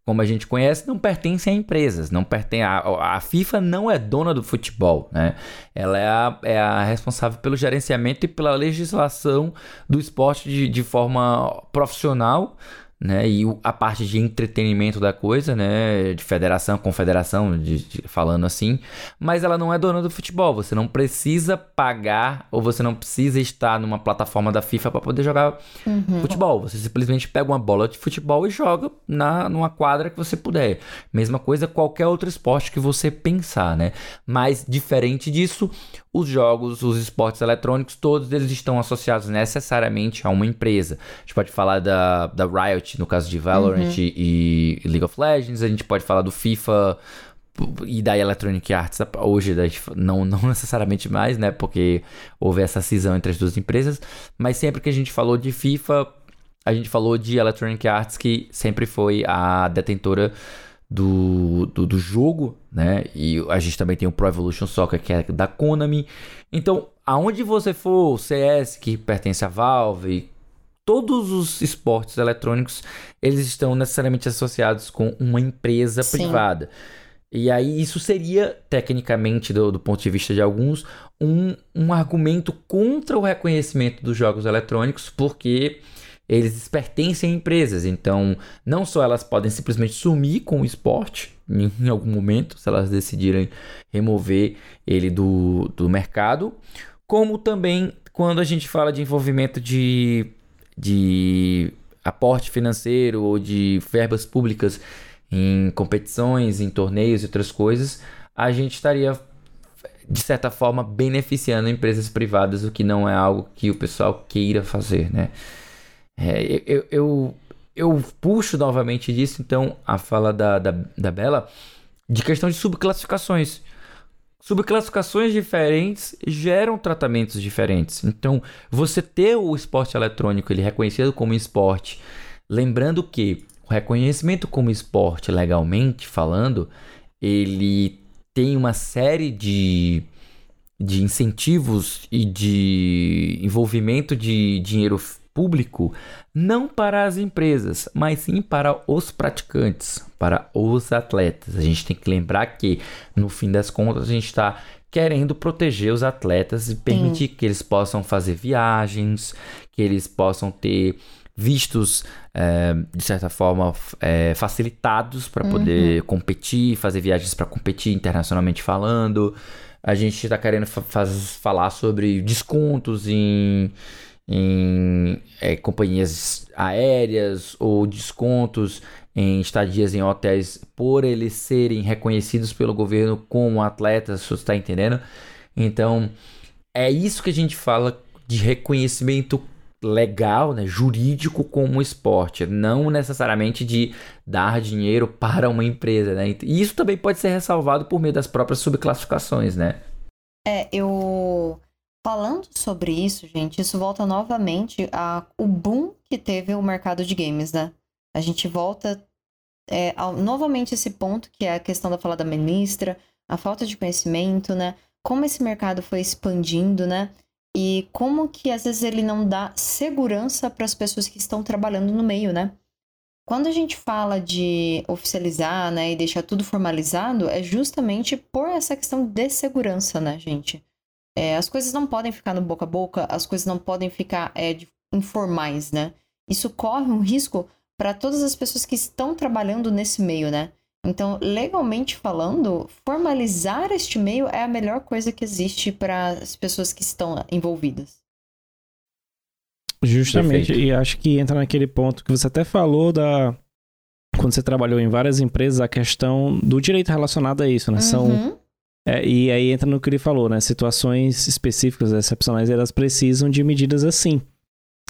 como a gente conhece, não pertencem a empresas, não pertence a, a FIFA não é dona do futebol, né? Ela é a, é a responsável pelo gerenciamento e pela legislação do esporte de, de forma profissional né? E a parte de entretenimento da coisa, né? De federação, confederação, de, de, falando assim. Mas ela não é dona do futebol. Você não precisa pagar ou você não precisa estar numa plataforma da FIFA para poder jogar uhum. futebol. Você simplesmente pega uma bola de futebol e joga na, numa quadra que você puder. Mesma coisa qualquer outro esporte que você pensar, né? Mas diferente disso, os jogos, os esportes eletrônicos, todos eles estão associados necessariamente a uma empresa. A gente pode falar da, da Riot, no caso de Valorant uhum. e, e League of Legends, a gente pode falar do FIFA e da Electronic Arts hoje não, não necessariamente mais, né? Porque houve essa cisão entre as duas empresas, mas sempre que a gente falou de FIFA, a gente falou de Electronic Arts, que sempre foi a detentora do, do, do, jogo, né? E a gente também tem o Pro Evolution Soccer, que é da Konami. Então, aonde você for, o CS, que pertence à Valve, todos os esportes eletrônicos, eles estão necessariamente associados com uma empresa Sim. privada. E aí, isso seria, tecnicamente, do, do, ponto de vista de alguns, um, um argumento contra o reconhecimento dos jogos eletrônicos, porque eles pertencem a empresas, então não só elas podem simplesmente sumir com o esporte em algum momento, se elas decidirem remover ele do, do mercado, como também quando a gente fala de envolvimento de, de aporte financeiro ou de verbas públicas em competições, em torneios e outras coisas, a gente estaria de certa forma beneficiando empresas privadas, o que não é algo que o pessoal queira fazer, né? É, eu, eu, eu puxo novamente disso, então, a fala da, da, da Bela, de questão de subclassificações. Subclassificações diferentes geram tratamentos diferentes. Então, você ter o esporte eletrônico ele reconhecido como esporte, lembrando que o reconhecimento como esporte, legalmente falando, ele tem uma série de, de incentivos e de envolvimento de dinheiro público não para as empresas, mas sim para os praticantes, para os atletas. A gente tem que lembrar que, no fim das contas, a gente está querendo proteger os atletas e permitir sim. que eles possam fazer viagens, que eles possam ter vistos é, de certa forma é, facilitados para poder uhum. competir, fazer viagens para competir internacionalmente falando. A gente está querendo fa falar sobre descontos em em é, companhias aéreas ou descontos em estadias em hotéis por eles serem reconhecidos pelo governo como atletas, você está entendendo? Então, é isso que a gente fala de reconhecimento legal, né, jurídico como esporte, não necessariamente de dar dinheiro para uma empresa, né? E isso também pode ser ressalvado por meio das próprias subclassificações, né? É, eu Falando sobre isso, gente, isso volta novamente ao boom que teve o mercado de games, né? A gente volta é, ao, novamente esse ponto, que é a questão da fala da ministra, a falta de conhecimento, né? Como esse mercado foi expandindo, né? E como que às vezes ele não dá segurança para as pessoas que estão trabalhando no meio, né? Quando a gente fala de oficializar, né, e deixar tudo formalizado, é justamente por essa questão de segurança, né, gente? É, as coisas não podem ficar no boca a boca, as coisas não podem ficar é, informais, né? Isso corre um risco para todas as pessoas que estão trabalhando nesse meio, né? Então, legalmente falando, formalizar este meio é a melhor coisa que existe para as pessoas que estão envolvidas. Justamente, Perfeito. e acho que entra naquele ponto que você até falou da. Quando você trabalhou em várias empresas, a questão do direito relacionado a isso, né? Uhum. São é, e aí entra no que ele falou, né? Situações específicas, excepcionais, elas precisam de medidas assim.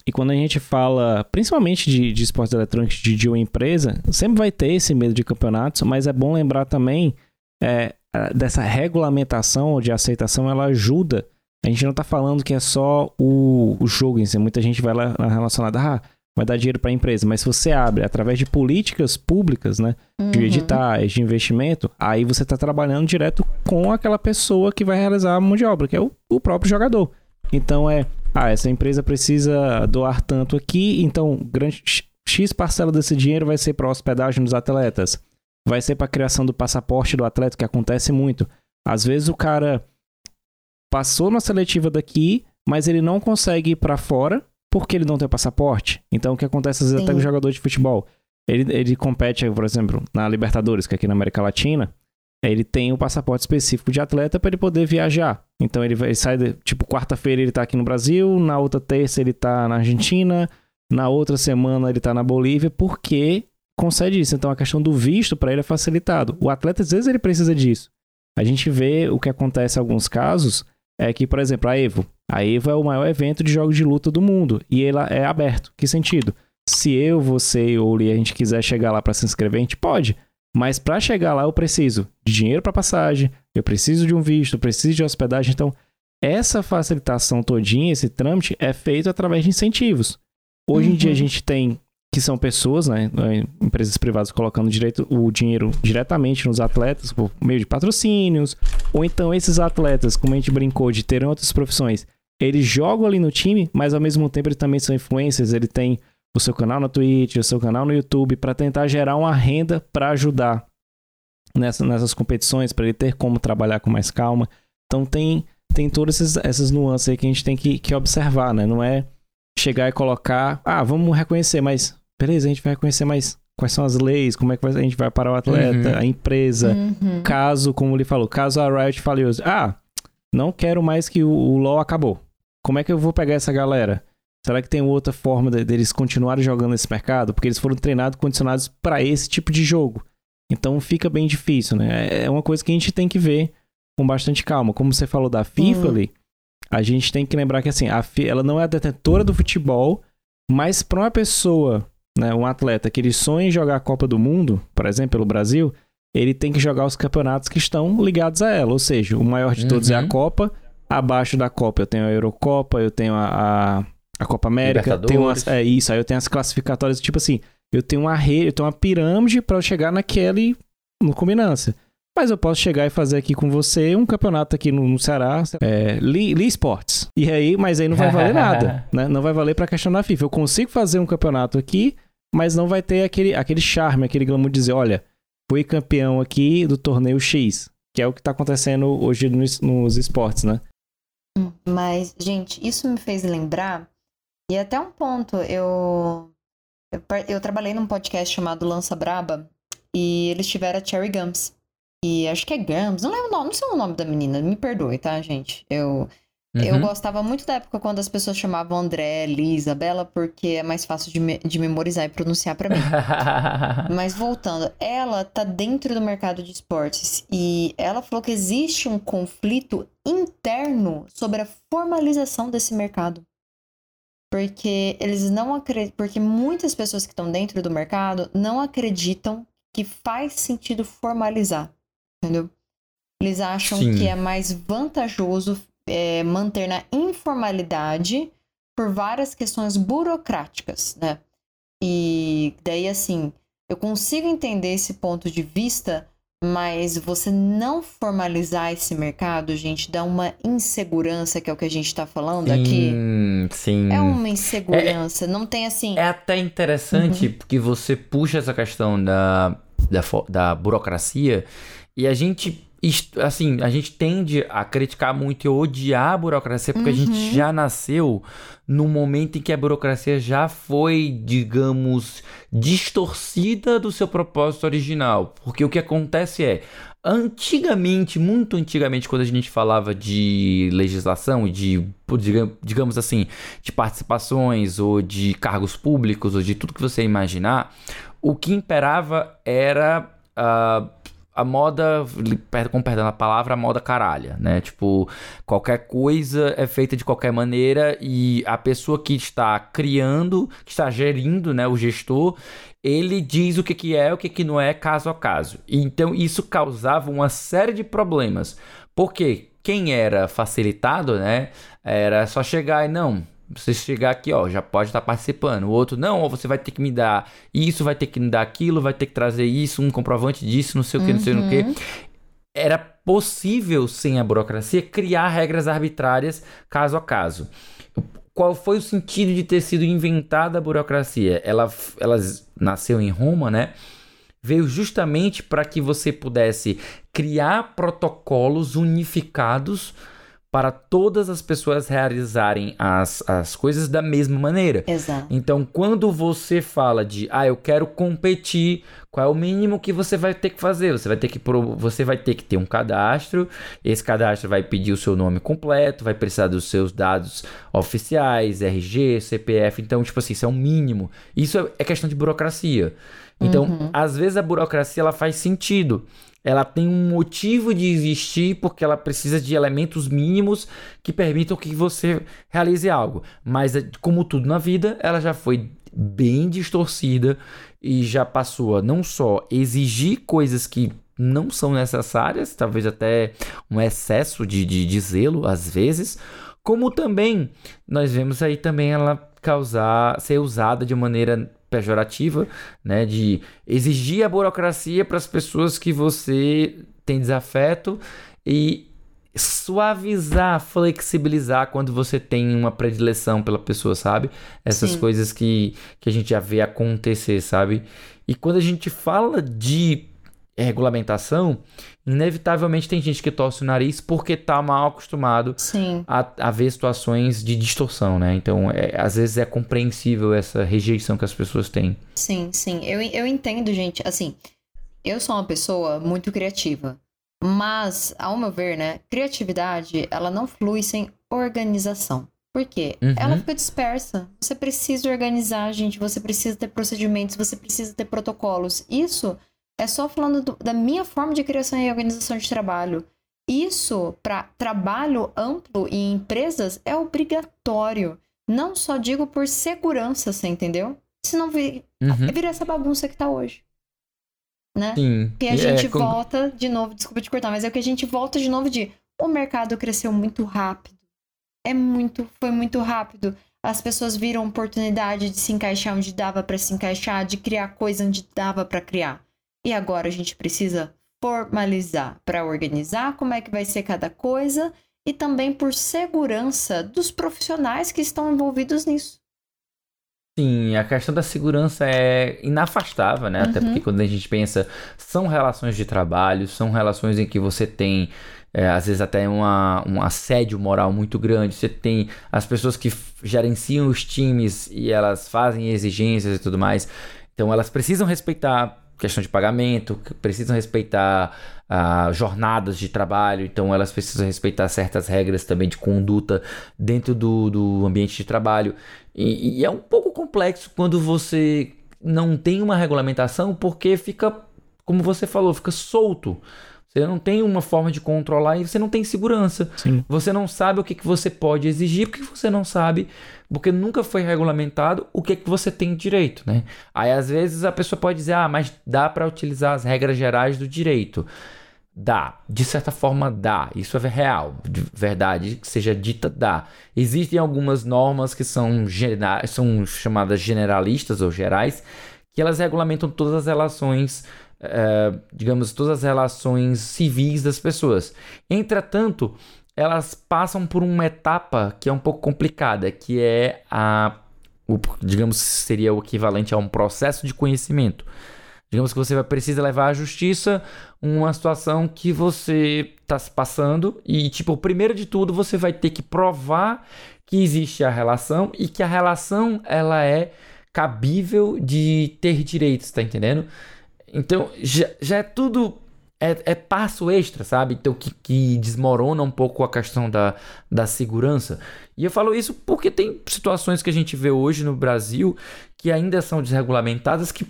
E quando a gente fala, principalmente de, de esportes eletrônicos de, de uma empresa, sempre vai ter esse medo de campeonatos, mas é bom lembrar também é, dessa regulamentação ou de aceitação, ela ajuda. A gente não está falando que é só o, o jogo em si. Muita gente vai lá relacionada, ah, vai dar dinheiro para a empresa. Mas se você abre através de políticas públicas, né, de Uhum. editais, de investimento, aí você está trabalhando direto com aquela pessoa que vai realizar a mão de obra, que é o, o próprio jogador. Então é, ah, essa empresa precisa doar tanto aqui, então grande X- parcela desse dinheiro vai ser para hospedagem dos atletas, vai ser para criação do passaporte do atleta, que acontece muito. Às vezes o cara passou na seletiva daqui, mas ele não consegue ir para fora porque ele não tem passaporte. Então o que acontece às vezes Sim. até com o jogador de futebol, ele, ele compete, por exemplo, na Libertadores, que é aqui na América Latina, ele tem um passaporte específico de atleta para ele poder viajar. Então ele, vai, ele sai, de, tipo, quarta-feira ele tá aqui no Brasil, na outra terça ele tá na Argentina, na outra semana ele tá na Bolívia, porque concede isso. Então a questão do visto para ele é facilitado. O atleta às vezes ele precisa disso. A gente vê o que acontece em alguns casos é que, por exemplo, a Evo. A Evo é o maior evento de jogos de luta do mundo e ela é aberto. Que sentido? Se eu, você e o Uli a gente quiser chegar lá para se inscrever, a gente pode. Mas para chegar lá eu preciso de dinheiro para passagem, eu preciso de um visto, eu preciso de hospedagem. Então, essa facilitação todinha, esse trâmite é feito através de incentivos. Hoje em dia a Uhum. gente tem que são pessoas, né, empresas privadas colocando direito, o dinheiro diretamente nos atletas por meio de patrocínios, ou então esses atletas, como a gente brincou de terem outras profissões, eles jogam ali no time, mas ao mesmo tempo eles também são influencers, ele tem o seu canal na Twitch, o seu canal no YouTube, para tentar gerar uma renda para ajudar nessa, nessas competições, para ele ter como trabalhar com mais calma. Então tem, tem todas essas, essas nuances aí que a gente tem que, que observar, né? Não é chegar e colocar, ah, vamos reconhecer, mas beleza, a gente vai reconhecer, mas quais são as leis, como é que a gente vai parar o atleta, Uhum. a empresa, Uhum. caso, como ele falou, caso a Riot fale, hoje, ah, não quero mais que o, o LoL acabou. Como é que eu vou pegar essa galera? Será que tem outra forma de- deles continuarem jogando nesse mercado? Porque eles foram treinados, condicionados para esse tipo de jogo. Então fica bem difícil, né? É uma coisa que a gente tem que ver com bastante calma. Como você falou da FIFA Uhum. ali, a gente tem que lembrar que assim, a fi- ela não é a detentora do futebol, mas para uma pessoa, né, um atleta que ele sonha em jogar a Copa do Mundo, por exemplo, pelo Brasil, ele tem que jogar os campeonatos que estão ligados a ela. Ou seja, o maior de todos é a Uhum. Copa. Abaixo da Copa eu tenho a Eurocopa, eu tenho a, a, a Copa América, tenho as, é isso, aí eu tenho as classificatórias, tipo assim, eu tenho uma rede, eu tenho uma pirâmide para eu chegar naquele no combinância. Mas eu posso chegar e fazer aqui com você um campeonato aqui no, no Ceará, é, Lee, Lee Sports. E aí, mas aí não vai valer nada, né? Não vai valer pra questão da FIFA. Eu consigo fazer um campeonato aqui, mas não vai ter aquele, aquele charme, aquele glamour de dizer, olha, fui campeão aqui do torneio X, que é o que tá acontecendo hoje nos, nos esportes, né? Mas, gente, isso me fez lembrar, e até um ponto, eu, eu, eu trabalhei num podcast chamado Lança Braba, e eles tiveram a Cherry Gums. E acho que é Gums, não lembro o nome, não sei o nome da menina, me perdoe, tá, gente? Eu, eu Uhum. gostava muito da época quando as pessoas chamavam André, Lisa, Bela, porque é mais fácil de, me- de memorizar e pronunciar pra mim. Mas voltando, ela tá dentro do mercado de esportes e ela falou que existe um conflito interno sobre a formalização desse mercado. Porque eles não acreditam, porque muitas pessoas que estão dentro do mercado não acreditam que faz sentido formalizar, entendeu? Eles acham Sim. que é mais vantajoso é, manter na informalidade por várias questões burocráticas, né? E daí, assim, eu consigo entender esse ponto de vista, mas você não formalizar esse mercado, gente, dá uma insegurança, que é o que a gente tá falando aqui. Sim, sim. É uma insegurança, não tem assim. É até interessante porque você puxa essa questão da, da, da burocracia e a gente, assim, a gente tende a criticar muito e odiar a burocracia porque a gente Uhum. já nasceu num momento em que a burocracia já foi, digamos, distorcida do seu propósito original. Porque o que acontece é, Antigamente, muito antigamente, quando a gente falava de legislação, de, diga- digamos assim, de participações ou de cargos públicos ou de tudo que você imaginar, o que imperava era ah, a moda, com perdão da palavra, a moda caralha, né? Tipo, qualquer coisa é feita de qualquer maneira e a pessoa que está criando, que está gerindo, né, o gestor, ele diz o que, que é, o que, que não é, caso a caso. Então isso causava uma série de problemas. Porque quem era facilitado, né, era só chegar e não, Você chegar aqui, ó, já pode estar participando. O outro, não, você vai ter que me dar isso, vai ter que me dar aquilo, vai ter que trazer isso, um comprovante disso, não sei o que, não sei o que. Uhum. Era possível, sem a burocracia, criar regras arbitrárias caso a caso. Qual foi o sentido de ter sido inventada a burocracia? Ela, ela nasceu em Roma, né? Veio justamente para que você pudesse criar protocolos unificados para todas as pessoas realizarem as, as coisas da mesma maneira. Exato. Então, quando você fala de, ah, eu quero competir, qual é o mínimo que você vai ter que fazer? Você vai ter que, você vai ter, que ter um cadastro, esse cadastro vai pedir o seu nome completo, vai precisar dos seus dados oficiais, RG, CPF, então, tipo assim, isso é um mínimo. Isso é, é questão de burocracia. Então, uhum. às vezes a burocracia ela faz sentido ela tem um motivo de existir porque ela precisa de elementos mínimos que permitam que você realize algo. Mas, como tudo na vida, ela já foi bem distorcida e já passou a não só exigir coisas que não são necessárias, talvez até um excesso de, de, de zelo às vezes, como também nós vemos aí também ela causar, ser usada de maneira pejorativa, né, de exigir a burocracia para as pessoas que você tem desafeto e suavizar, flexibilizar quando você tem uma predileção pela pessoa, sabe? Essas Sim. coisas que, que a gente já vê acontecer, sabe? E quando a gente fala de regulamentação, inevitavelmente tem gente que torce o nariz porque tá mal acostumado a, a, ver situações de distorção, né? Então, é, às vezes é compreensível essa rejeição que as pessoas têm. Sim, sim. Eu, eu entendo, gente. Assim, eu sou uma pessoa muito criativa. Mas, ao meu ver, né? Criatividade, ela não flui sem organização. Por quê? Uhum. Ela fica dispersa. Você precisa organizar, gente. Você precisa ter procedimentos, você precisa ter protocolos. Isso é só falando do, da minha forma de criação e organização de trabalho. Isso, para trabalho amplo e empresas, é obrigatório. Não só digo por segurança, você entendeu? Senão vir, uhum. vira essa bagunça que tá hoje. Né? Sim. E a gente é, volta de novo, desculpa te cortar, mas é o que a gente volta de novo de o mercado cresceu muito rápido. É muito, foi muito rápido. As pessoas viram oportunidade de se encaixar onde dava para se encaixar, de criar coisa onde dava para criar. E agora a gente precisa formalizar para organizar como é que vai ser cada coisa e também por segurança dos profissionais que estão envolvidos nisso. Sim, a questão da segurança é inafastável, né? Uhum. Até porque quando a gente pensa, são relações de trabalho, são relações em que você tem, é, às vezes, até uma, um assédio moral muito grande. Você tem as pessoas que gerenciam os times e elas fazem exigências e tudo mais. Então, elas precisam respeitar questão de pagamento, precisam respeitar uh, jornadas de trabalho, então elas precisam respeitar certas regras também de conduta dentro do, do ambiente de trabalho. E, e é um pouco complexo quando você não tem uma regulamentação, porque fica, como você falou, fica solto. Você não tem uma forma de controlar e você não tem segurança. Sim. Você não sabe o que, que você pode exigir, porque você não sabe, porque nunca foi regulamentado o que, que você tem direito, né? Aí às vezes a pessoa pode dizer, ah, mas dá para utilizar as regras gerais do direito. Dá, de certa forma dá, isso é real, de verdade que seja dita dá. Existem algumas normas que são, são chamadas generalistas ou gerais, que elas regulamentam todas as relações é, digamos, todas as relações civis das pessoas. Entretanto, elas passam por uma etapa que é um pouco complicada, que é a, o, digamos, seria o equivalente a um processo de conhecimento. Digamos que você vai precisar levar à justiça uma situação que você está se passando e, tipo, primeiro de tudo, você vai ter que provar que existe a relação e que a relação ela é cabível de ter direitos, tá entendendo? Então já, já é tudo. É, é, passo extra, sabe? Então que, que desmorona um pouco a questão da, da segurança. E eu falo isso porque tem situações que a gente vê hoje no Brasil que ainda são desregulamentadas que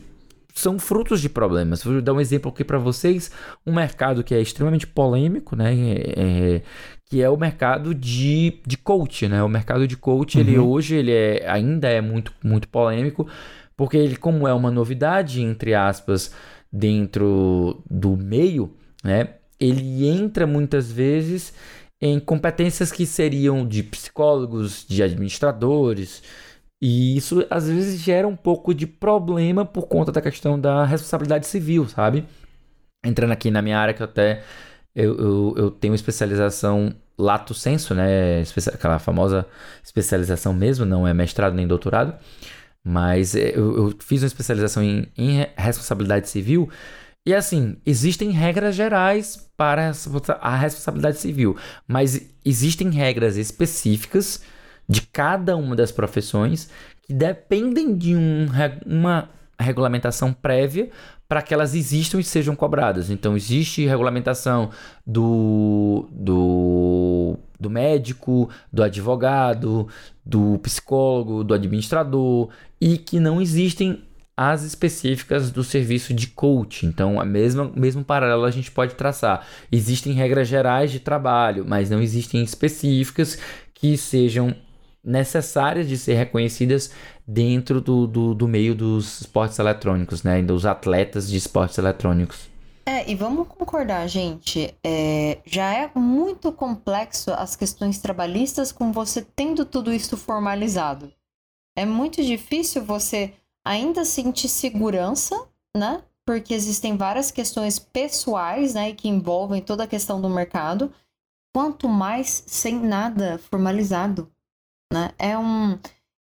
são frutos de problemas. Vou dar um exemplo aqui para vocês. Um mercado que é extremamente polêmico, né? É, é, que é o mercado de, de coach, né? O mercado de coach, uhum. ele hoje ele é, ainda é muito, muito polêmico, porque ele, como é uma novidade, entre aspas, dentro do meio, né? Ele entra muitas vezes em competências que seriam de psicólogos, de administradores, e isso às vezes gera um pouco de problema por conta da questão da responsabilidade civil, sabe? Entrando aqui na minha área, que eu até eu, eu, eu tenho especialização lato senso, né? Aquela famosa especialização mesmo, não é mestrado nem doutorado. Mas é, eu, eu fiz uma especialização em, em responsabilidade civil. E assim, existem regras gerais para a responsabilidade civil, mas existem regras específicas de cada uma das profissões que dependem de um, uma regulamentação prévia para que elas existam e sejam cobradas. Então, existe regulamentação do, do, do médico, do advogado, do psicólogo, do administrador, e que não existem as específicas do serviço de coach. Então, a mesma mesmo paralelo a gente pode traçar. Existem regras gerais de trabalho, mas não existem específicas que sejam necessárias de ser reconhecidas dentro do, do, do meio dos esportes eletrônicos, né? Dos atletas de esportes eletrônicos. É, e vamos concordar, gente. É, já é muito complexo as questões trabalhistas com você tendo tudo isso formalizado. É muito difícil você ainda sentir segurança, né? Porque existem várias questões pessoais, né? Que envolvem toda a questão do mercado. Quanto mais sem nada formalizado né? É um.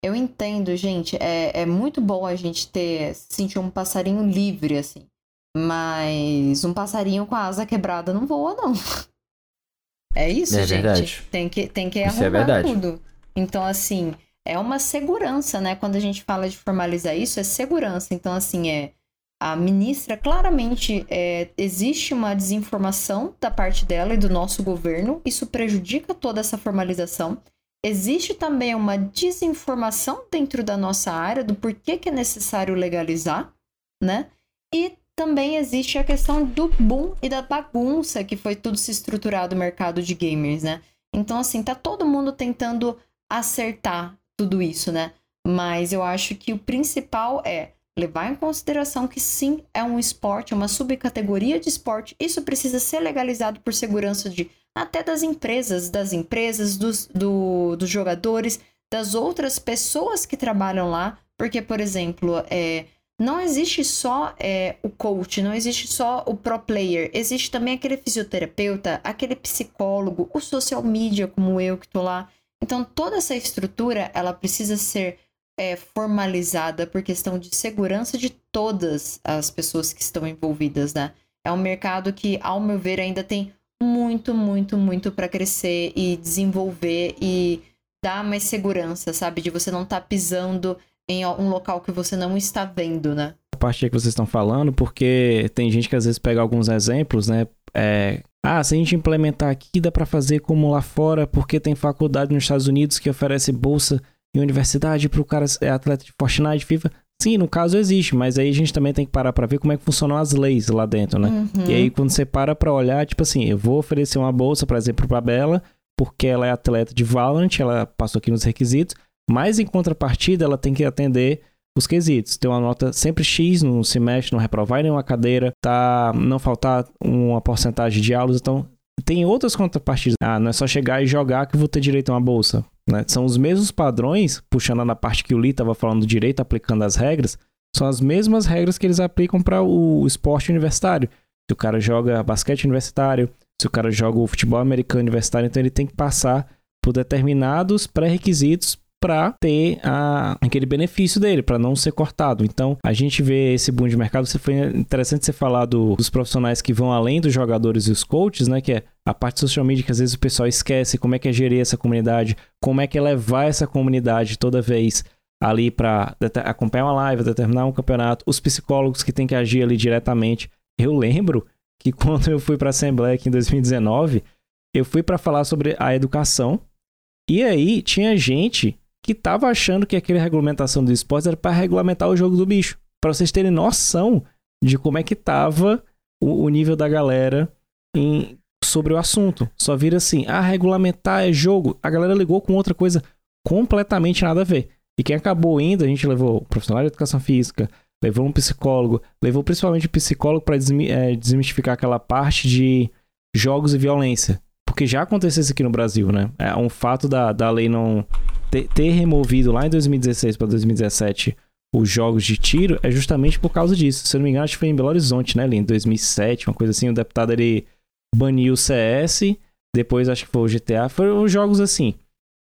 Eu entendo, gente, é, é muito bom a gente ter sentir um passarinho livre, assim. Mas um passarinho com a asa quebrada não voa, não. É isso, é gente. Verdade. Tem que, tem que isso é arrumar é tudo. Então, assim, é uma segurança, né? Quando a gente fala de formalizar isso, é segurança. Então, assim, é. A ministra, claramente, é, existe uma desinformação da parte dela e do nosso governo. Isso prejudica toda essa formalização. Existe também uma desinformação dentro da nossa área do porquê que é necessário legalizar, né? E também existe a questão do boom e da bagunça que foi tudo se estruturado o mercado de gamers, né? Então, assim, tá todo mundo tentando acertar tudo isso, né? Mas eu acho que o principal é levar em consideração que sim, é um esporte, é uma subcategoria de esporte. Isso precisa ser legalizado por segurança de até das empresas, das empresas, dos, do, dos jogadores, das outras pessoas que trabalham lá. Porque, por exemplo, é, não existe só é, o coach, não existe só o pro player, existe também aquele fisioterapeuta, aquele psicólogo, o social media, como eu que estou lá. Então, toda essa estrutura, ela precisa ser é, formalizada por questão de segurança de todas as pessoas que estão envolvidas, né? É um mercado que, ao meu ver, ainda tem muito, muito, muito para crescer e desenvolver e dar mais segurança, sabe? De você não estar tá pisando em um local que você não está vendo, né? A parte que vocês estão falando, porque tem gente que às vezes pega alguns exemplos, né? É, ah, se a gente implementar aqui, dá para fazer como lá fora, porque tem faculdade nos Estados Unidos que oferece bolsa em universidade para o cara ser atleta de Fortnite, FIFA. Sim, no caso existe, mas aí a gente também tem que parar para ver como é que funcionam as leis lá dentro, né? Uhum. E aí quando você para para olhar, tipo assim, eu vou oferecer uma bolsa, por exemplo, para Bela, porque ela é atleta de Valorant, ela passou aqui nos requisitos, mas em contrapartida ela tem que atender os quesitos. Ter uma nota sempre X no semestre, não reprovar nenhuma cadeira, tá, não faltar uma porcentagem de aulas, então tem outras contrapartidas. Ah, não é só chegar e jogar que vou ter direito a uma bolsa. Né? São os mesmos padrões, puxando na parte que o Lee estava falando do direito, aplicando as regras, são as mesmas regras que eles aplicam para o esporte universitário. Se o cara joga basquete universitário, se o cara joga o futebol americano universitário, então ele tem que passar por determinados pré-requisitos para ter a, aquele benefício dele, para não ser cortado. Então, a gente vê esse boom de mercado. Você foi interessante você falar do, dos profissionais que vão além dos jogadores e os coaches, né? Que é a parte social media que às vezes o pessoal esquece como é que é gerir essa comunidade, como é que é levar essa comunidade toda vez ali para acompanhar uma live, determinar um campeonato, os psicólogos que têm que agir ali diretamente. Eu lembro que quando eu fui para a Assembleia aqui em 2019, eu fui para falar sobre a educação. E aí tinha gente que tava achando que aquela regulamentação do esporte era para regulamentar o jogo do bicho. Para vocês terem noção de como é que tava o, o nível da galera em, sobre o assunto. Só vira assim, ah, regulamentar é jogo. A galera ligou com outra coisa completamente nada a ver. E quem acabou indo, a gente levou profissional de educação física, levou um psicólogo, levou principalmente um psicólogo para é, desmistificar aquela parte de jogos e violência. porque já aconteceu isso aqui no Brasil, né? É um fato da, da lei não ter, ter removido lá em 2016 para 2017 os jogos de tiro é justamente por causa disso. Se eu não me engano, acho que foi em Belo Horizonte, né, ali em 2007, uma coisa assim, o deputado ele baniu o CS, depois acho que foi o GTA, foram jogos assim.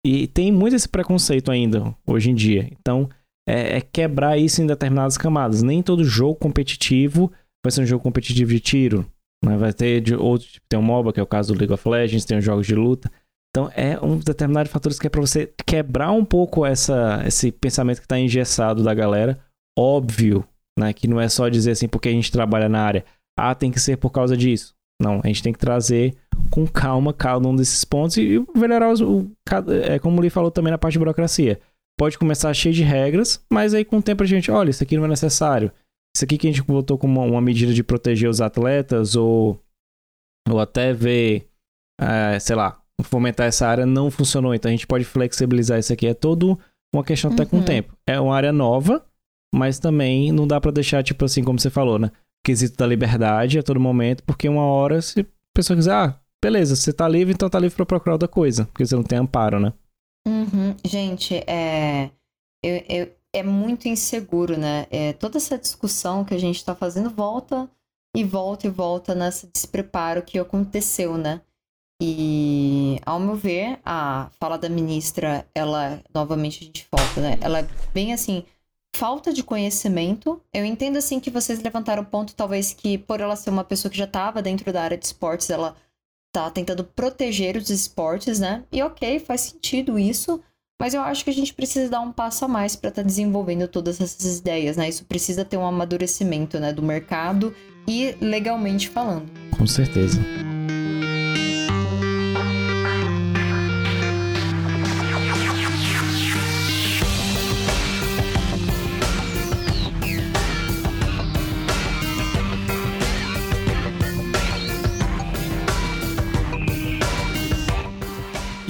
E tem muito esse preconceito ainda hoje em dia. Então, é, é quebrar isso em determinadas camadas. Nem todo jogo competitivo vai ser um jogo competitivo de tiro. Né? Vai ter de outro tipo, tem um MOBA, que é o caso do League of Legends, tem os jogos de luta. Então é um determinado de fatores que é para você quebrar um pouco essa, esse pensamento que está engessado da galera. Óbvio, né? Que não é só dizer assim, porque a gente trabalha na área, ah, tem que ser por causa disso. Não, a gente tem que trazer com calma cada um desses pontos e melhorar os, o, é como o Lee falou também na parte de burocracia. Pode começar cheio de regras, mas aí com o tempo a gente, olha, isso aqui não é necessário. Isso aqui que a gente botou como uma, uma medida de proteger os atletas ou, ou até ver, é, sei lá, fomentar essa área não funcionou. Então a gente pode flexibilizar isso aqui. É todo uma questão até uhum. com o tempo. É uma área nova, mas também não dá para deixar, tipo assim, como você falou, né? Quesito da liberdade a todo momento, porque uma hora, se a pessoa quiser, ah, beleza, você tá livre, então tá livre pra procurar outra coisa, porque você não tem amparo, né? Uhum. Gente, é. Eu, eu, é muito inseguro, né? É, toda essa discussão que a gente tá fazendo volta e volta e volta nesse despreparo que aconteceu, né? E, ao meu ver, a fala da ministra, ela, novamente a gente volta, né? Ela é bem assim, falta de conhecimento. Eu entendo, assim, que vocês levantaram o ponto, talvez, que por ela ser uma pessoa que já estava dentro da área de esportes, ela tá tentando proteger os esportes, né? E ok, faz sentido isso. Mas eu acho que a gente precisa dar um passo a mais para estar tá desenvolvendo todas essas ideias, né? Isso precisa ter um amadurecimento, né, do mercado e legalmente falando. Com certeza.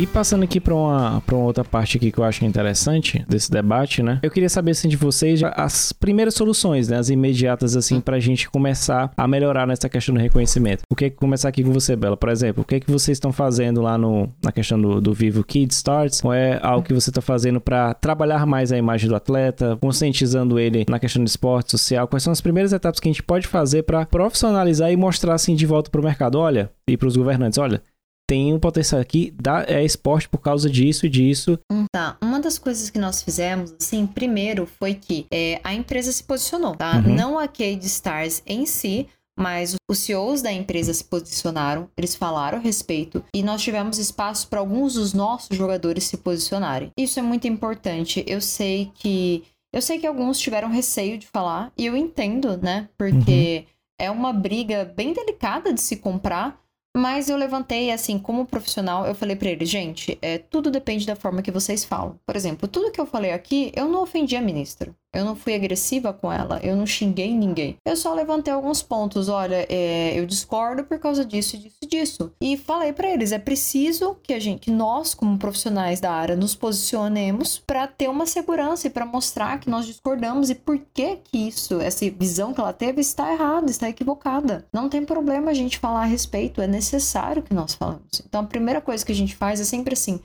Passando aqui para uma, uma outra parte aqui que eu acho interessante desse debate, né? Eu queria saber assim de vocês as primeiras soluções, né? As imediatas assim para a gente começar a melhorar nessa questão do reconhecimento. O que é que começar aqui com você, Bela? Por exemplo, o que é que vocês estão fazendo lá no, na questão do, do Vivo Kids Starts? Ou é algo que você está fazendo para trabalhar mais a imagem do atleta, conscientizando ele na questão do esporte social? Quais são as primeiras etapas que a gente pode fazer para profissionalizar e mostrar assim de volta para o mercado? Olha, e para os governantes, olha, tem um potencial aqui, dá, é esporte por causa disso e disso. Tá, uma das coisas que nós fizemos, assim, primeiro foi que é, a empresa se posicionou, tá? Uhum. Não a Cade Stars em si, mas os CEOs da empresa se posicionaram, eles falaram a respeito e nós tivemos espaço para alguns dos nossos jogadores se posicionarem. Isso é muito importante. Eu sei que eu sei que alguns tiveram receio de falar e eu entendo, né? Porque uhum. é uma briga bem delicada de se comprar, mas eu levantei, assim, como profissional, eu falei para ele, gente, é, tudo depende da forma que vocês falam. Por exemplo, tudo que eu falei aqui, eu não ofendi a ministra. Eu não fui agressiva com ela, eu não xinguei ninguém. Eu só levantei alguns pontos. Olha, é, eu discordo por causa disso, disso disso. E falei para eles: é preciso que a gente, que nós, como profissionais da área, nos posicionemos para ter uma segurança e para mostrar que nós discordamos e por que que isso, essa visão que ela teve, está errada, está equivocada. Não tem problema a gente falar a respeito, é necessário que nós falamos. Então a primeira coisa que a gente faz é sempre assim: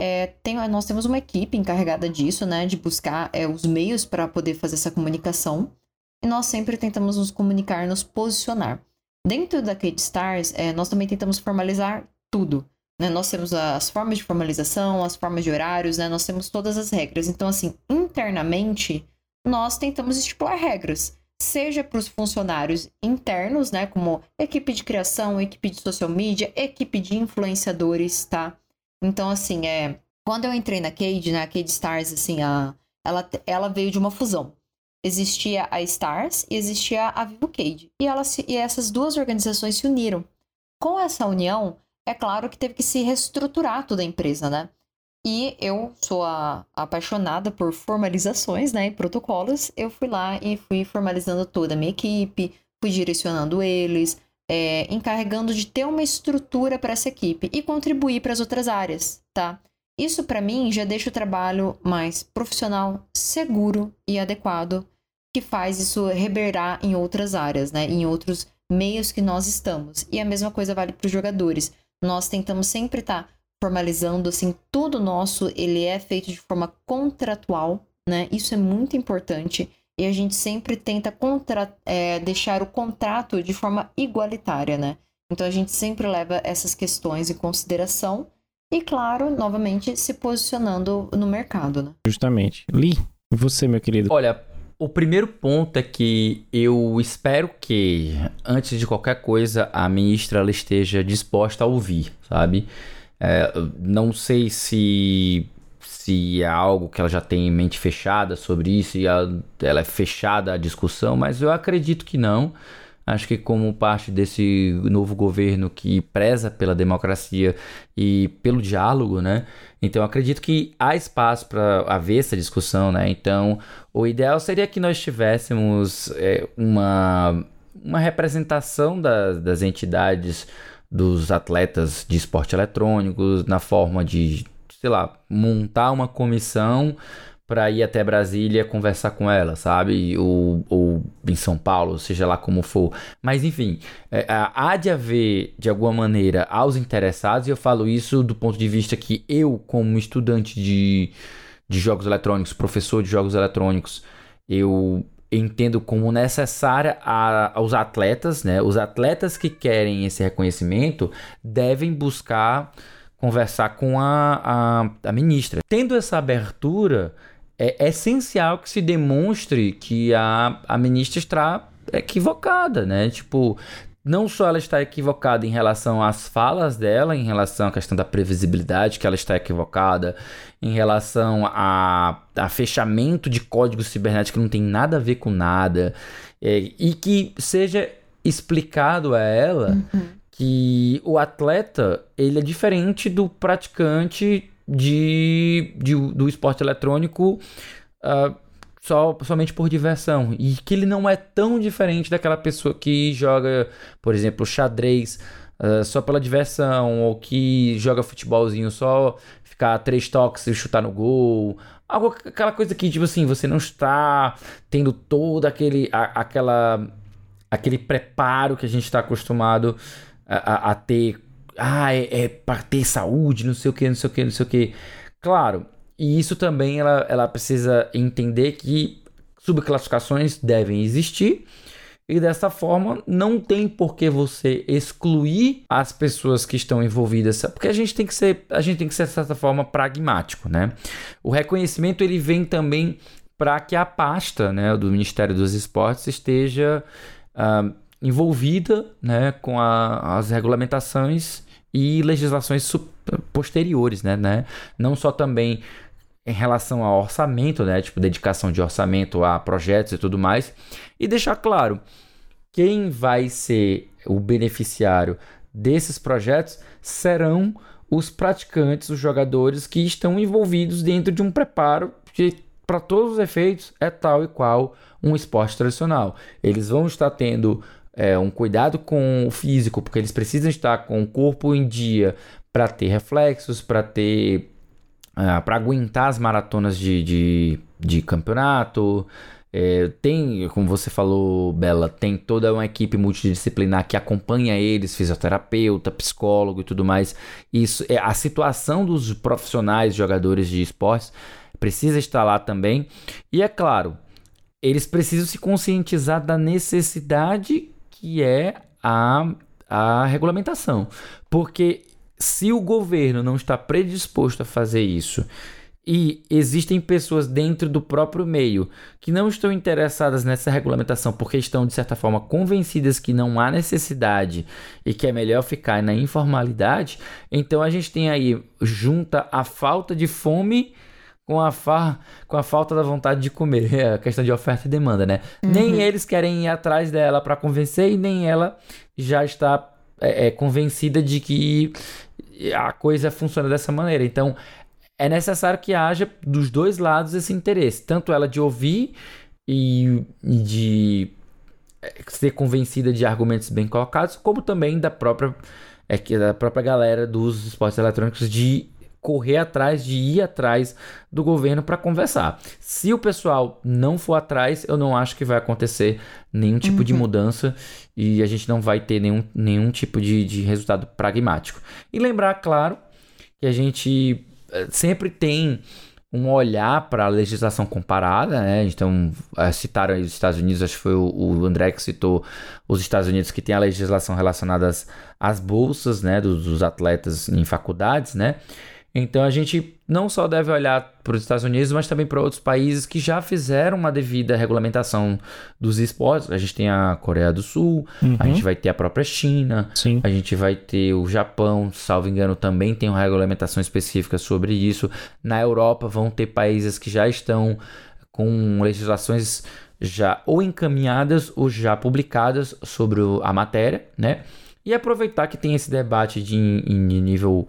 é, tem, nós temos uma equipe encarregada disso, né? De buscar é, os meios para poder fazer essa comunicação. E nós sempre tentamos nos comunicar, nos posicionar. Dentro da Kate Stars, é, nós também tentamos formalizar tudo. Né? Nós temos as formas de formalização, as formas de horários, né? Nós temos todas as regras. Então, assim, internamente, nós tentamos estipular regras. Seja para os funcionários internos, né? Como equipe de criação, equipe de social media, equipe de influenciadores, tá? Então, assim, é. Quando eu entrei na Cade, né, a Cade Stars, assim, a, ela, ela veio de uma fusão. Existia a Stars e existia a Vivo Cade. E, elas, e essas duas organizações se uniram. Com essa união, é claro que teve que se reestruturar toda a empresa, né? E eu sou a, apaixonada por formalizações, né, e protocolos. Eu fui lá e fui formalizando toda a minha equipe, fui direcionando eles, é, encarregando de ter uma estrutura para essa equipe e contribuir para as outras áreas, tá? Isso para mim já deixa o trabalho mais profissional, seguro e adequado, que faz isso reverberar em outras áreas, né? Em outros meios que nós estamos. E a mesma coisa vale para os jogadores. nós tentamos sempre estar tá formalizando, assim, tudo nosso, ele é feito de forma contratual, né? Isso é muito importante. E a gente sempre tenta contra, é, deixar o contrato de forma igualitária, né? Então a gente sempre leva essas questões em consideração e, claro, novamente se posicionando no mercado, né? Justamente. Li, você, meu querido. Olha, o primeiro ponto é que eu espero que, antes de qualquer coisa, a ministra ela esteja disposta a ouvir, sabe? É, não sei se se é algo que ela já tem em mente fechada sobre isso e ela, ela é fechada a discussão, mas eu acredito que não. Acho que como parte desse novo governo que preza pela democracia e pelo diálogo, né? Então acredito que há espaço para haver essa discussão, né? Então o ideal seria que nós tivéssemos é, uma, uma representação das, das entidades dos atletas de esporte eletrônicos na forma de, sei lá, montar uma comissão para ir até Brasília conversar com ela, sabe? Ou, ou em São Paulo, seja lá como for. Mas enfim, é, há de haver, de alguma maneira, aos interessados, e eu falo isso do ponto de vista que eu, como estudante de, de jogos eletrônicos, professor de jogos eletrônicos, eu entendo como necessária a, aos atletas, né? Os atletas que querem esse reconhecimento devem buscar conversar com a, a, a ministra. Tendo essa abertura, é essencial que se demonstre que a, a ministra está equivocada, né? Tipo, não só ela está equivocada em relação às falas dela, em relação à questão da previsibilidade, que ela está equivocada, em relação a, a fechamento de código cibernético que não tem nada a ver com nada, é, e que seja explicado a ela uhum. Que o atleta ele é diferente do praticante de, de do esporte eletrônico uh, só, somente por diversão. E que ele não é tão diferente daquela pessoa que joga, por exemplo, xadrez uh, só pela diversão, ou que joga futebolzinho só ficar três toques e chutar no gol. Algo, aquela coisa que, tipo assim, você não está tendo todo aquele, a, aquela, aquele preparo que a gente está acostumado a, a, ter ah, é, é para ter saúde, não sei o que, não sei o que, não sei o que. Claro, e isso também ela, ela precisa entender que subclassificações devem existir e dessa forma não tem por que você excluir as pessoas que estão envolvidas, porque a gente tem que ser, a gente tem que ser de certa forma pragmático, né? O reconhecimento ele vem também para que a pasta, né, do Ministério dos Esportes esteja uh, envolvida, né, com a, as regulamentações e legislações posteriores, né, né? Não só também em relação ao orçamento, né? Tipo, dedicação de orçamento a projetos e tudo mais. E deixar claro, quem vai ser o beneficiário desses projetos serão os praticantes, os jogadores que estão envolvidos dentro de um preparo que, para todos os efeitos, é tal e qual um esporte tradicional. Eles vão estar tendo é, um cuidado com o físico, porque eles precisam estar com o corpo em dia para ter reflexos, para ter. Uh, ah, para aguentar as maratonas de, de, de campeonato. É, tem, como você falou, Bela, tem toda uma equipe multidisciplinar que acompanha eles, fisioterapeuta, psicólogo e tudo mais. Isso é a situação dos profissionais, jogadores de esportes, precisa estar lá também. E é claro, eles precisam se conscientizar da necessidade que é a, a regulamentação. Porque se o governo não está predisposto a fazer isso e existem pessoas dentro do próprio meio que não estão interessadas nessa regulamentação porque estão, de certa forma, convencidas que não há necessidade e que é melhor ficar na informalidade, então a gente tem aí, junta a falta de fome com a, fa com a falta da vontade de comer. É a questão de oferta e demanda, né? Uhum. Nem eles querem ir atrás dela para convencer e nem ela já está é, é, convencida de que a coisa funciona dessa maneira. Então, é necessário que haja dos dois lados esse interesse, tanto ela de ouvir e, e de é, ser convencida de argumentos bem colocados, como também da própria é, da própria galera dos esportes eletrônicos de correr atrás, de ir atrás do governo para conversar. Se o pessoal não for atrás, eu não acho que vai acontecer nenhum tipo uhum. de mudança e a gente não vai ter nenhum, nenhum tipo de, de resultado pragmático. E lembrar, claro, que a gente eh, sempre tem um olhar para a legislação comparada, né? Então, eh, citaram os Estados Unidos, acho que foi o, André que citou os Estados Unidos que tem a legislação relacionada às, às bolsas, né, dos, dos atletas em faculdades, né? Então a gente não só deve olhar para os Estados Unidos, mas também para outros países que já fizeram uma devida regulamentação dos esportes. A gente tem a Coreia do Sul, uhum. a gente vai ter a própria China, Sim. a gente vai ter o Japão, salvo engano, também tem uma regulamentação específica sobre isso. Na Europa vão ter países que já estão com legislações já ou encaminhadas ou já publicadas sobre a matéria, né? E aproveitar que tem esse debate de, em nível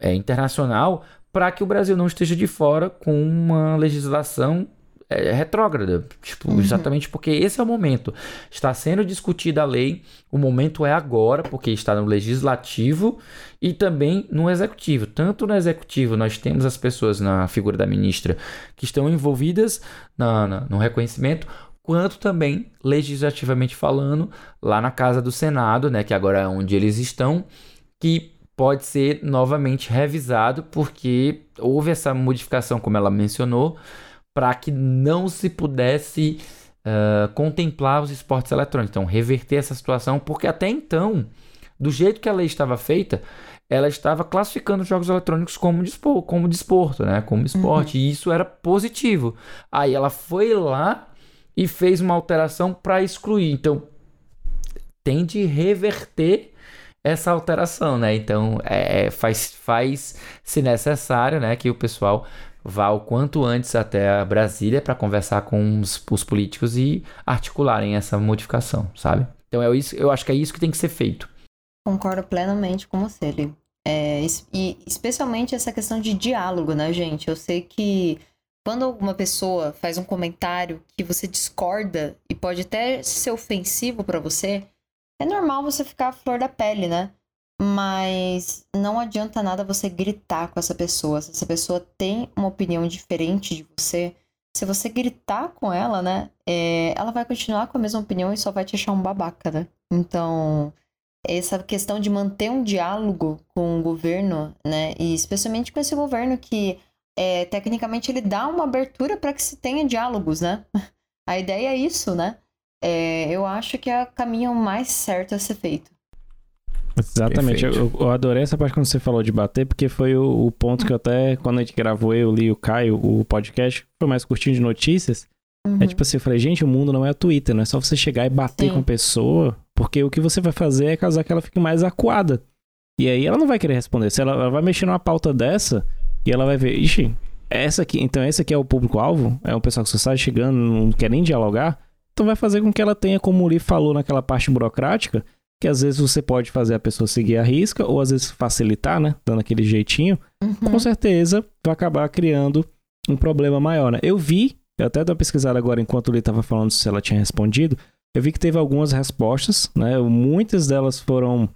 é, internacional para que o Brasil não esteja de fora com uma legislação é, retrógrada, tipo, uhum. exatamente porque esse é o momento. Está sendo discutida a lei, o momento é agora, porque está no legislativo e também no executivo. Tanto no executivo, nós temos as pessoas na figura da ministra que estão envolvidas na, na, no reconhecimento, quanto também legislativamente falando, lá na casa do Senado, né, que agora é onde eles estão, que pode ser novamente revisado, porque houve essa modificação, como ela mencionou, para que não se pudesse uh, contemplar os esportes eletrônicos. Então, reverter essa situação, porque até então, do jeito que a lei estava feita, ela estava classificando os jogos eletrônicos como, dispor, como desporto, né? como esporte, uhum. e isso era positivo. Aí ela foi lá e fez uma alteração para excluir. Então, tem de reverter essa alteração, né? Então, é, é, faz, faz, se necessário, né, que o pessoal vá o quanto antes até Brasília para conversar com os, os, políticos e articularem essa modificação, sabe? Então, é isso, eu acho que é isso que tem que ser feito. Concordo plenamente com você, Lio. É, e especialmente essa questão de diálogo, né, gente? Eu sei que quando alguma pessoa faz um comentário que você discorda e pode até ser ofensivo para você, é normal você ficar à flor da pele, né? Mas não adianta nada você gritar com essa pessoa. Se essa pessoa tem uma opinião diferente de você, se você gritar com ela, né? É, ela vai continuar com a mesma opinião e só vai te achar um babaca, né? Então, essa questão de manter um diálogo com o governo, né? E especialmente com esse governo que, é, tecnicamente, ele dá uma abertura para que se tenha diálogos, né? A ideia é isso, né? É, eu acho que é o caminho mais certo a ser feito. Exatamente, eu, eu, adorei essa parte quando você falou de bater, porque foi o, o, ponto que eu até, quando a gente gravou, eu li o Caio, o podcast, foi mais curtinho de notícias. Uhum. É tipo assim, eu falei, gente, o mundo não é o Twitter, não é só você chegar e bater Sim. com a pessoa, porque o que você vai fazer é causar que ela fique mais acuada. E aí ela não vai querer responder. Se ela, ela vai mexer numa pauta dessa, e ela vai ver, ixi, essa aqui, então esse aqui é o público-alvo? É um pessoal que você está chegando, não quer nem dialogar? Então vai fazer com que ela tenha, como o Lee falou naquela parte burocrática, que às vezes você pode fazer a pessoa seguir a risca, ou às vezes facilitar, né? Dando aquele jeitinho. Uhum. Com certeza vai acabar criando um problema maior, né? Eu vi, eu até dei uma pesquisada agora enquanto o Lee estava falando se ela tinha respondido. Eu vi que teve algumas respostas, né? Muitas delas foram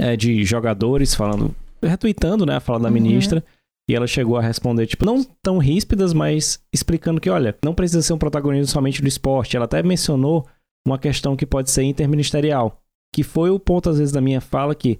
é, de jogadores falando, retweetando, né? A fala da uhum. ministra. E ela chegou a responder, tipo, não tão ríspidas, mas explicando que, olha, não precisa ser um protagonismo somente do esporte. Ela até mencionou uma questão que pode ser interministerial, que foi o ponto, às vezes, da minha fala, que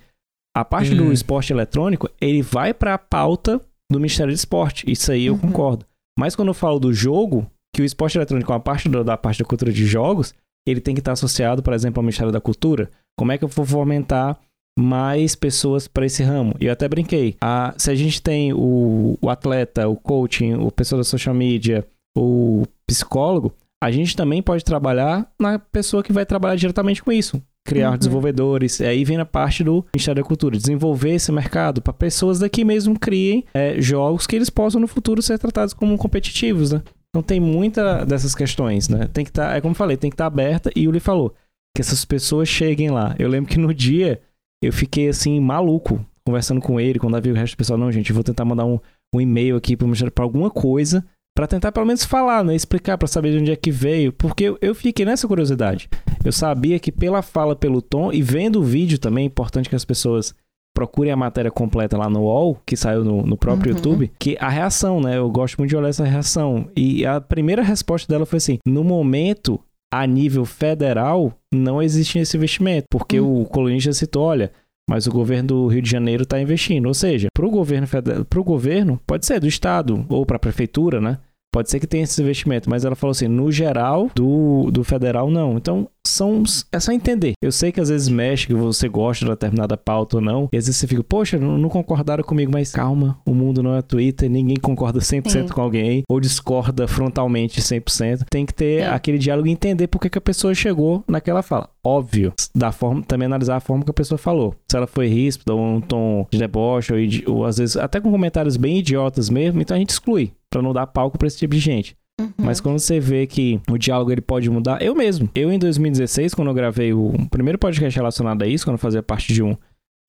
a parte hum. do esporte eletrônico, ele vai para a pauta do Ministério do Esporte. Isso aí eu uhum. concordo. Mas quando eu falo do jogo, que o esporte eletrônico é uma parte da, da parte da cultura de jogos, ele tem que estar associado, por exemplo, ao Ministério da Cultura. Como é que eu vou fomentar mais pessoas para esse ramo. E eu até brinquei. A, se a gente tem o, o atleta, o coaching, o pessoa da social media, o psicólogo, a gente também pode trabalhar na pessoa que vai trabalhar diretamente com isso. Criar uhum. desenvolvedores. Aí vem a parte do Ministério da Cultura. Desenvolver esse mercado para pessoas daqui mesmo criem é, jogos que eles possam no futuro ser tratados como competitivos, né? Então tem muita dessas questões, né? Tem que estar, tá, é como eu falei, tem que estar tá aberta. E o Lee falou que essas pessoas cheguem lá. Eu lembro que no dia eu fiquei assim, maluco, conversando com ele, quando havia o resto do pessoal, não, gente, vou tentar mandar um, um e-mail aqui para alguma coisa, para tentar pelo menos falar, né, explicar para saber de onde é que veio, porque eu, eu fiquei nessa curiosidade. Eu sabia que pela fala, pelo tom e vendo o vídeo também, é importante que as pessoas procurem a matéria completa lá no UOL, que saiu no, no próprio Uhum. YouTube, que a reação, né? Eu gosto muito de olhar essa reação. E a primeira resposta dela foi assim: no momento, a nível federal, não existe esse investimento, porque Uhum. o colunista citou, olha. Mas o governo do Rio de Janeiro está investindo. Ou seja, para o governo, pro governo, pode ser do estado ou para a prefeitura, né? Pode ser que tenha esse investimento, mas ela falou assim, no geral, do, do federal, não. Então, são, é só entender. Eu sei que às vezes mexe, que você gosta de determinada pauta ou não, e às vezes você fica, poxa, não, não concordaram comigo, mas calma, o mundo não é Twitter, ninguém concorda 100% Sim. com alguém, ou discorda frontalmente 100%. Tem que ter Sim. aquele diálogo e entender por que, que a pessoa chegou naquela fala. Óbvio, da forma, também analisar a forma que a pessoa falou. Se ela foi ríspida, ou um tom de deboche, ou, ou às vezes até com comentários bem idiotas mesmo, então a gente exclui, pra não dar palco pra esse tipo de gente. Uhum. Mas quando você vê que o diálogo ele pode mudar, eu mesmo. Eu em 2016, quando eu gravei o primeiro podcast relacionado a isso, quando eu fazia parte de um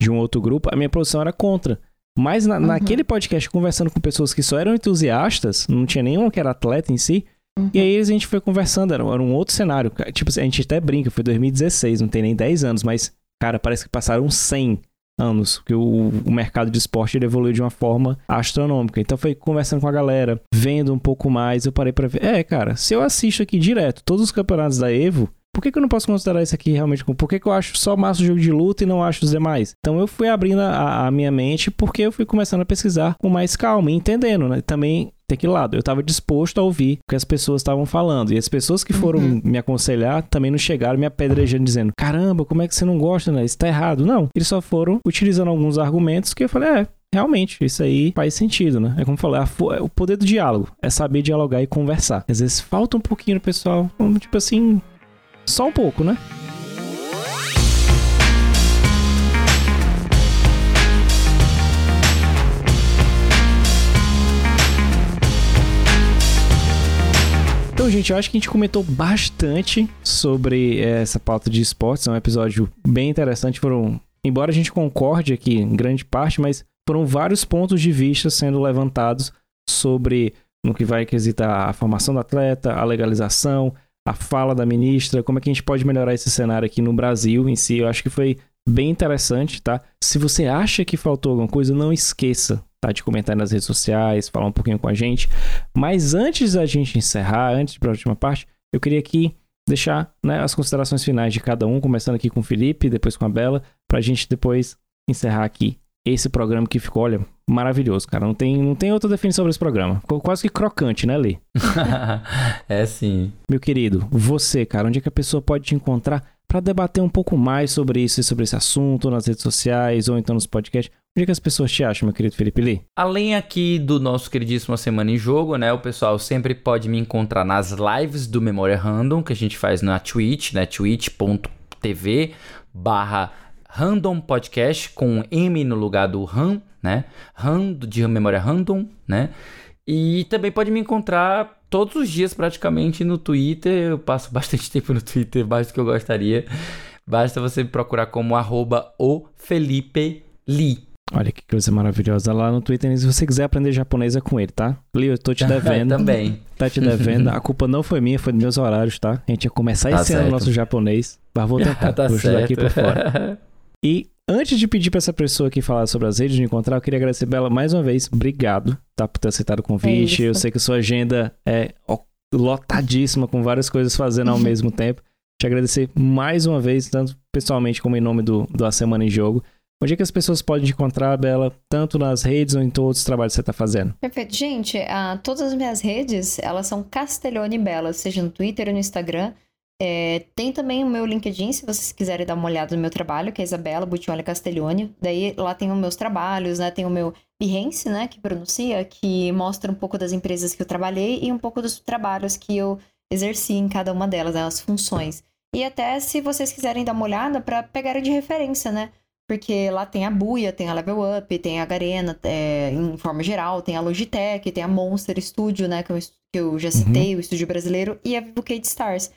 de um outro grupo, a minha posição era contra. Mas na- Uhum. naquele podcast, conversando com pessoas que só eram entusiastas, não tinha nenhum que era atleta em si, Uhum. e aí a gente foi conversando, era, era um outro cenário. Tipo, a gente até brinca, foi 2016, não tem nem 10 anos, mas, cara, parece que passaram 100 anos, que o, o mercado de esporte ele evoluiu de uma forma astronômica. Então foi conversando com a galera, vendo um pouco mais, eu parei pra ver. É, cara, se eu assisto aqui direto todos os campeonatos da Evo, por que, que eu não posso considerar isso aqui realmente como? Por que, que eu acho só massa o jogo de luta e não acho os demais? Então eu fui abrindo a, a minha mente porque eu fui começando a pesquisar com mais calma e entendendo, né? Também tem aquele lado. Eu estava disposto a ouvir o que as pessoas estavam falando. E as pessoas que foram Uhum. me aconselhar também não chegaram me apedrejando, dizendo: caramba, como é que você não gosta, né? Isso tá errado. Não. Eles só foram utilizando alguns argumentos que eu falei: é. Realmente, isso aí faz sentido, né? É como é o poder do diálogo é saber dialogar e conversar. Às vezes falta um pouquinho no pessoal, tipo assim, só um pouco, né? Então, gente, eu acho que a gente comentou bastante sobre eh, essa pauta de esportes. É um episódio bem interessante. Foram, embora a gente concorde aqui em grande parte, mas foram vários pontos de vista sendo levantados sobre no que vai quesitar a formação do atleta, a legalização, a fala da ministra, como é que a gente pode melhorar esse cenário aqui no Brasil em si. Eu acho que foi bem interessante, tá? Se você acha que faltou alguma coisa, não esqueça, tá? De comentar nas redes sociais, falar um pouquinho com a gente. Mas antes da gente encerrar, antes para a última parte, eu queria aqui deixar né, as considerações finais de cada um, começando aqui com o Felipe, depois com a Bela, para a gente depois encerrar aqui esse programa que ficou, olha, maravilhoso, cara. Não tem, não tem outra definição sobre esse programa. Ficou quase que crocante, né, Lê? é sim. Meu querido, você, cara, onde é que a pessoa pode te encontrar para debater um pouco mais sobre isso e sobre esse assunto nas redes sociais ou então nos podcasts? Onde é que as pessoas te acham, meu querido Felipe Lee? Além aqui do nosso queridíssimo Semana em Jogo, né? O pessoal sempre pode me encontrar nas lives do Memória Random, que a gente faz na Twitch, né? twitch.tv barra Random Podcast, com um M no lugar do RAM, né? RAM de Memória Random, né? E também pode me encontrar todos os dias praticamente no Twitter. Eu passo bastante tempo no Twitter, mais do que eu gostaria. Basta você me procurar como arroba o Felipe Lee. Olha que coisa maravilhosa. Lá no Twitter, se você quiser aprender japonês, é com ele, tá? Lee, eu tô te devendo. Também. Tá te devendo. A culpa não foi minha, foi dos meus horários, tá? A gente ia começar Tá esse ano certo. nosso japonês. Mas vou tentar. tá vou estudar aqui certo. por fora. E antes de pedir pra essa pessoa aqui falar sobre as redes de me encontrar, eu queria agradecer Bela mais uma vez. Obrigado, tá? Por ter aceitado o convite. É eu sei que a sua agenda é lotadíssima, com várias coisas fazendo ao mesmo tempo. Te agradecer mais uma vez, tanto pessoalmente como em nome do, do A Semana em Jogo. Onde é que as pessoas podem te encontrar, Bela? Tanto nas redes ou em todos os trabalhos que você tá fazendo? Perfeito. Gente, ah, todas as minhas redes, elas são Castellone Bela, seja no Twitter ou no Instagram. É, tem também o meu LinkedIn, se vocês quiserem dar uma olhada no meu trabalho, que é Isabela Butioli Castellone. Daí lá tem os meus trabalhos, né? Tem o meu Behance, né? Que pronuncia, que mostra um pouco das empresas que eu trabalhei e um pouco dos trabalhos que eu exerci em cada uma delas, né, as funções. E até se vocês quiserem dar uma olhada para pegar de referência, né? Porque lá tem a Buia, tem a Level Up, tem a Garena, é, em forma geral, tem a Logitech, tem a Monster Studio, né? Que eu, que eu já citei, o estúdio brasileiro, e a Vivocade Stars.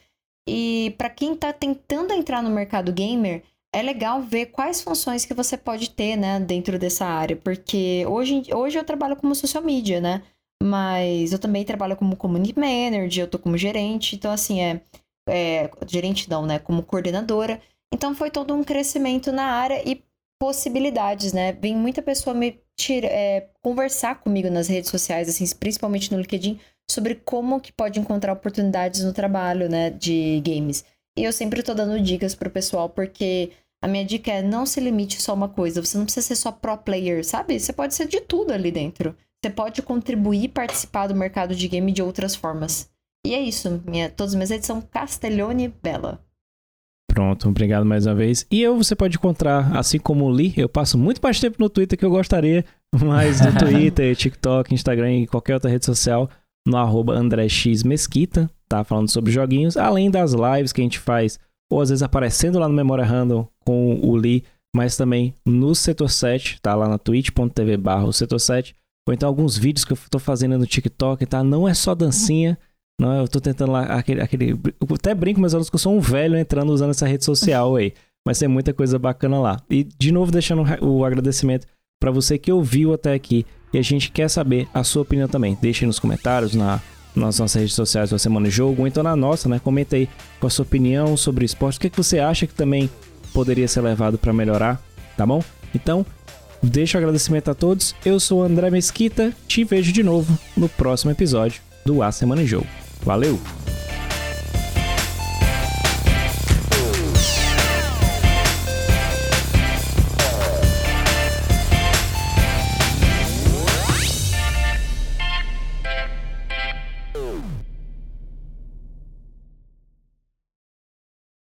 E para quem tá tentando entrar no mercado gamer, é legal ver quais funções que você pode ter, né, dentro dessa área. Porque hoje, hoje eu trabalho como social media, né? Mas eu também trabalho como community manager, eu tô como gerente, então assim, é, é gerente não, né, como coordenadora. Então foi todo um crescimento na área e possibilidades, né? Vem muita pessoa me tira, é, conversar comigo nas redes sociais, assim, principalmente no LinkedIn, sobre como que pode encontrar oportunidades no trabalho, né, de games. E eu sempre tô dando dicas pro pessoal, porque a minha dica é não se limite só a uma coisa. Você não precisa ser só pro player, sabe? Você pode ser de tudo ali dentro. Você pode contribuir e participar do mercado de game de outras formas. E é isso. Minha, todas as minhas redes são Castellone Bela. Pronto, obrigado mais uma vez. E eu você pode encontrar, assim como o Lee, eu passo muito mais tempo no Twitter que eu gostaria, mas no Twitter, TikTok, Instagram e qualquer outra rede social, no arroba André X Mesquita, tá? Falando sobre joguinhos, além das lives que a gente faz, ou às vezes aparecendo lá no Memória Random com o Lee, mas também no Setor 7, tá? Lá na twitch.tv barra Setor 7, ou então alguns vídeos que eu tô fazendo no TikTok, tá? Não é só dancinha, não, eu tô tentando lá, aquele, aquele. Eu até brinco meus alunos que eu sou um velho entrando usando essa rede social aí. Mas tem muita coisa bacana lá. E de novo, deixando o agradecimento para você que ouviu até aqui. E a gente quer saber a sua opinião também. Deixe nos comentários, na, nas nossas redes sociais da Semana Jogo, ou então na nossa, né? Comenta aí com a sua opinião sobre o esporte. O que, é que você acha que também poderia ser levado para melhorar, tá bom? Então, deixo o agradecimento a todos. Eu sou o André Mesquita. Te vejo de novo no próximo episódio do A Semana em Jogo. Valeu!